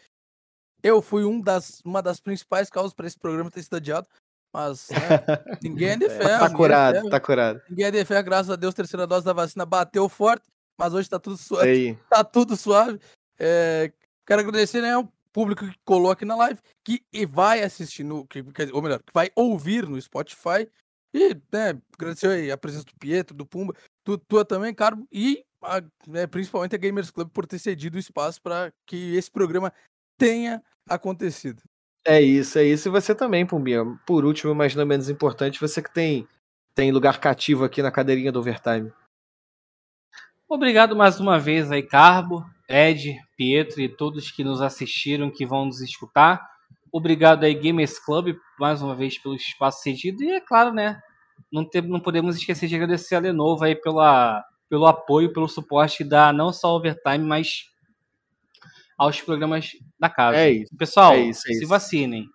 eu fui um das, uma das principais causas para esse programa ter sido adiado. Mas né, ninguém é de ferro. Tá é curado, ferro. tá curado. Ninguém é de ferro, graças a Deus, terceira dose da vacina bateu forte, mas hoje tá tudo suave. Tá tudo suave. É, quero agradecer, né, o público que colou aqui na live, que e vai assistir no, que, ou melhor, que vai ouvir no Spotify. E, né, agradecer aí a presença do Pietro, do Pumba, tu, tua também, Carmo, e a- né, principalmente a Gamers Club por ter cedido o espaço para que esse programa tenha acontecido. É isso, é isso. E você também, Pumbinha. Por último, mas não menos importante, você que tem, tem lugar cativo aqui na cadeirinha do Overtime. Obrigado mais uma vez aí, Carbo, Ed, Pietro e todos que nos assistiram, que vão nos escutar. Obrigado aí, Gamers Club, mais uma vez pelo espaço cedido. E é claro, né? Não, tem- não podemos esquecer de agradecer a Lenovo aí pela, pelo apoio, pelo suporte que dá não só ao Overtime, mas aos programas da casa. É isso. Pessoal, é isso, é se isso. vacinem.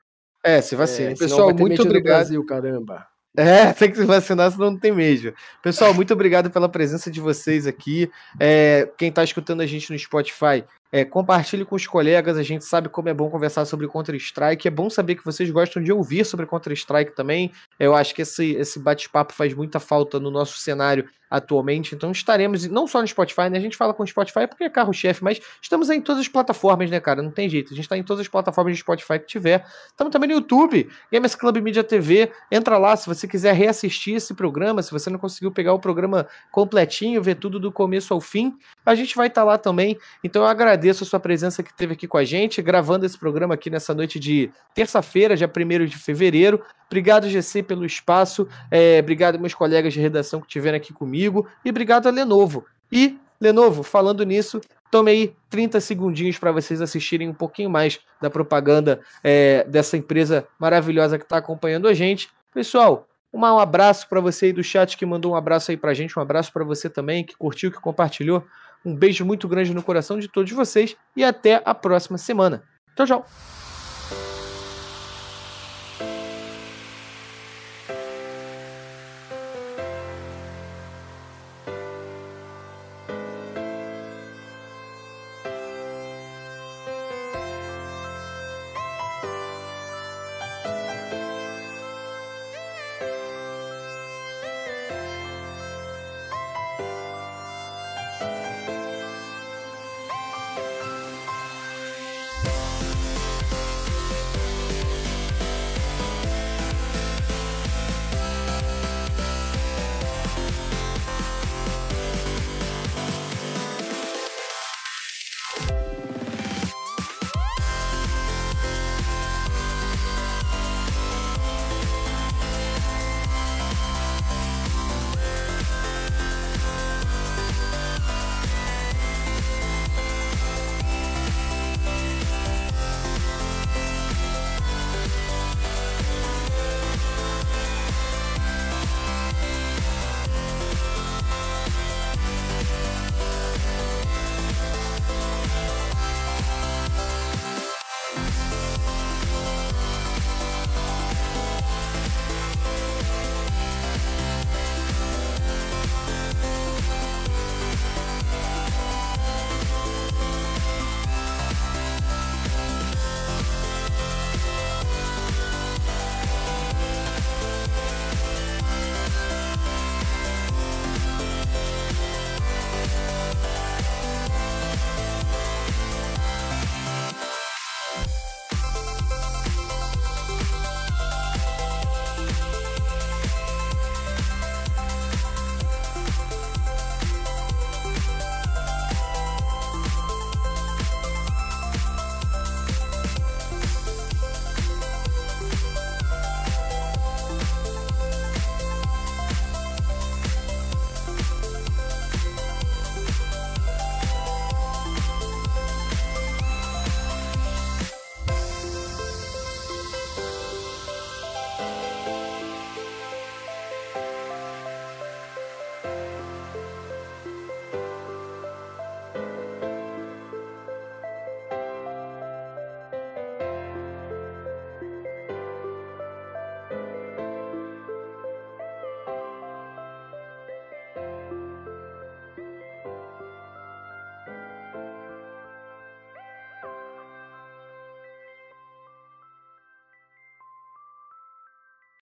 É, se vacina. É, Pessoal, muito obrigado. Brasil, caramba. É, tem que se vacinar, senão não tem mesmo. Pessoal, muito obrigado pela presença de vocês aqui. É, quem está escutando a gente no Spotify, é, compartilhe com os colegas. A gente sabe como é bom conversar sobre Counter-Strike. É bom saber que vocês gostam de ouvir sobre Counter-Strike também. Eu acho que esse, esse bate-papo faz muita falta no nosso cenário atualmente. Então estaremos, não só no Spotify, né? A gente fala com o Spotify porque é carro-chefe, mas estamos em todas as plataformas, né, cara? Não tem jeito. A gente está em todas as plataformas de Spotify que tiver. Estamos também no YouTube, Gamers Club Media TV. Entra lá se você quiser reassistir esse programa, se você não conseguiu pegar o programa completinho, ver tudo do começo ao fim, a gente vai estar lá também. Então eu agradeço a sua presença que teve aqui com a gente, gravando esse programa aqui nessa noite de terça-feira, dia 1 de fevereiro. Obrigado, GC, pelo espaço. É, obrigado, meus colegas de redação que estiveram aqui comigo. E obrigado a Lenovo. E, Lenovo, falando nisso, tome aí 30 segundinhos para vocês assistirem um pouquinho mais da propaganda é, dessa empresa maravilhosa que está acompanhando a gente. Pessoal, um abraço para você aí do chat que mandou um abraço aí pra gente, um abraço para você também que curtiu, que compartilhou. Um beijo muito grande no coração de todos vocês e até a próxima semana. Tchau, tchau.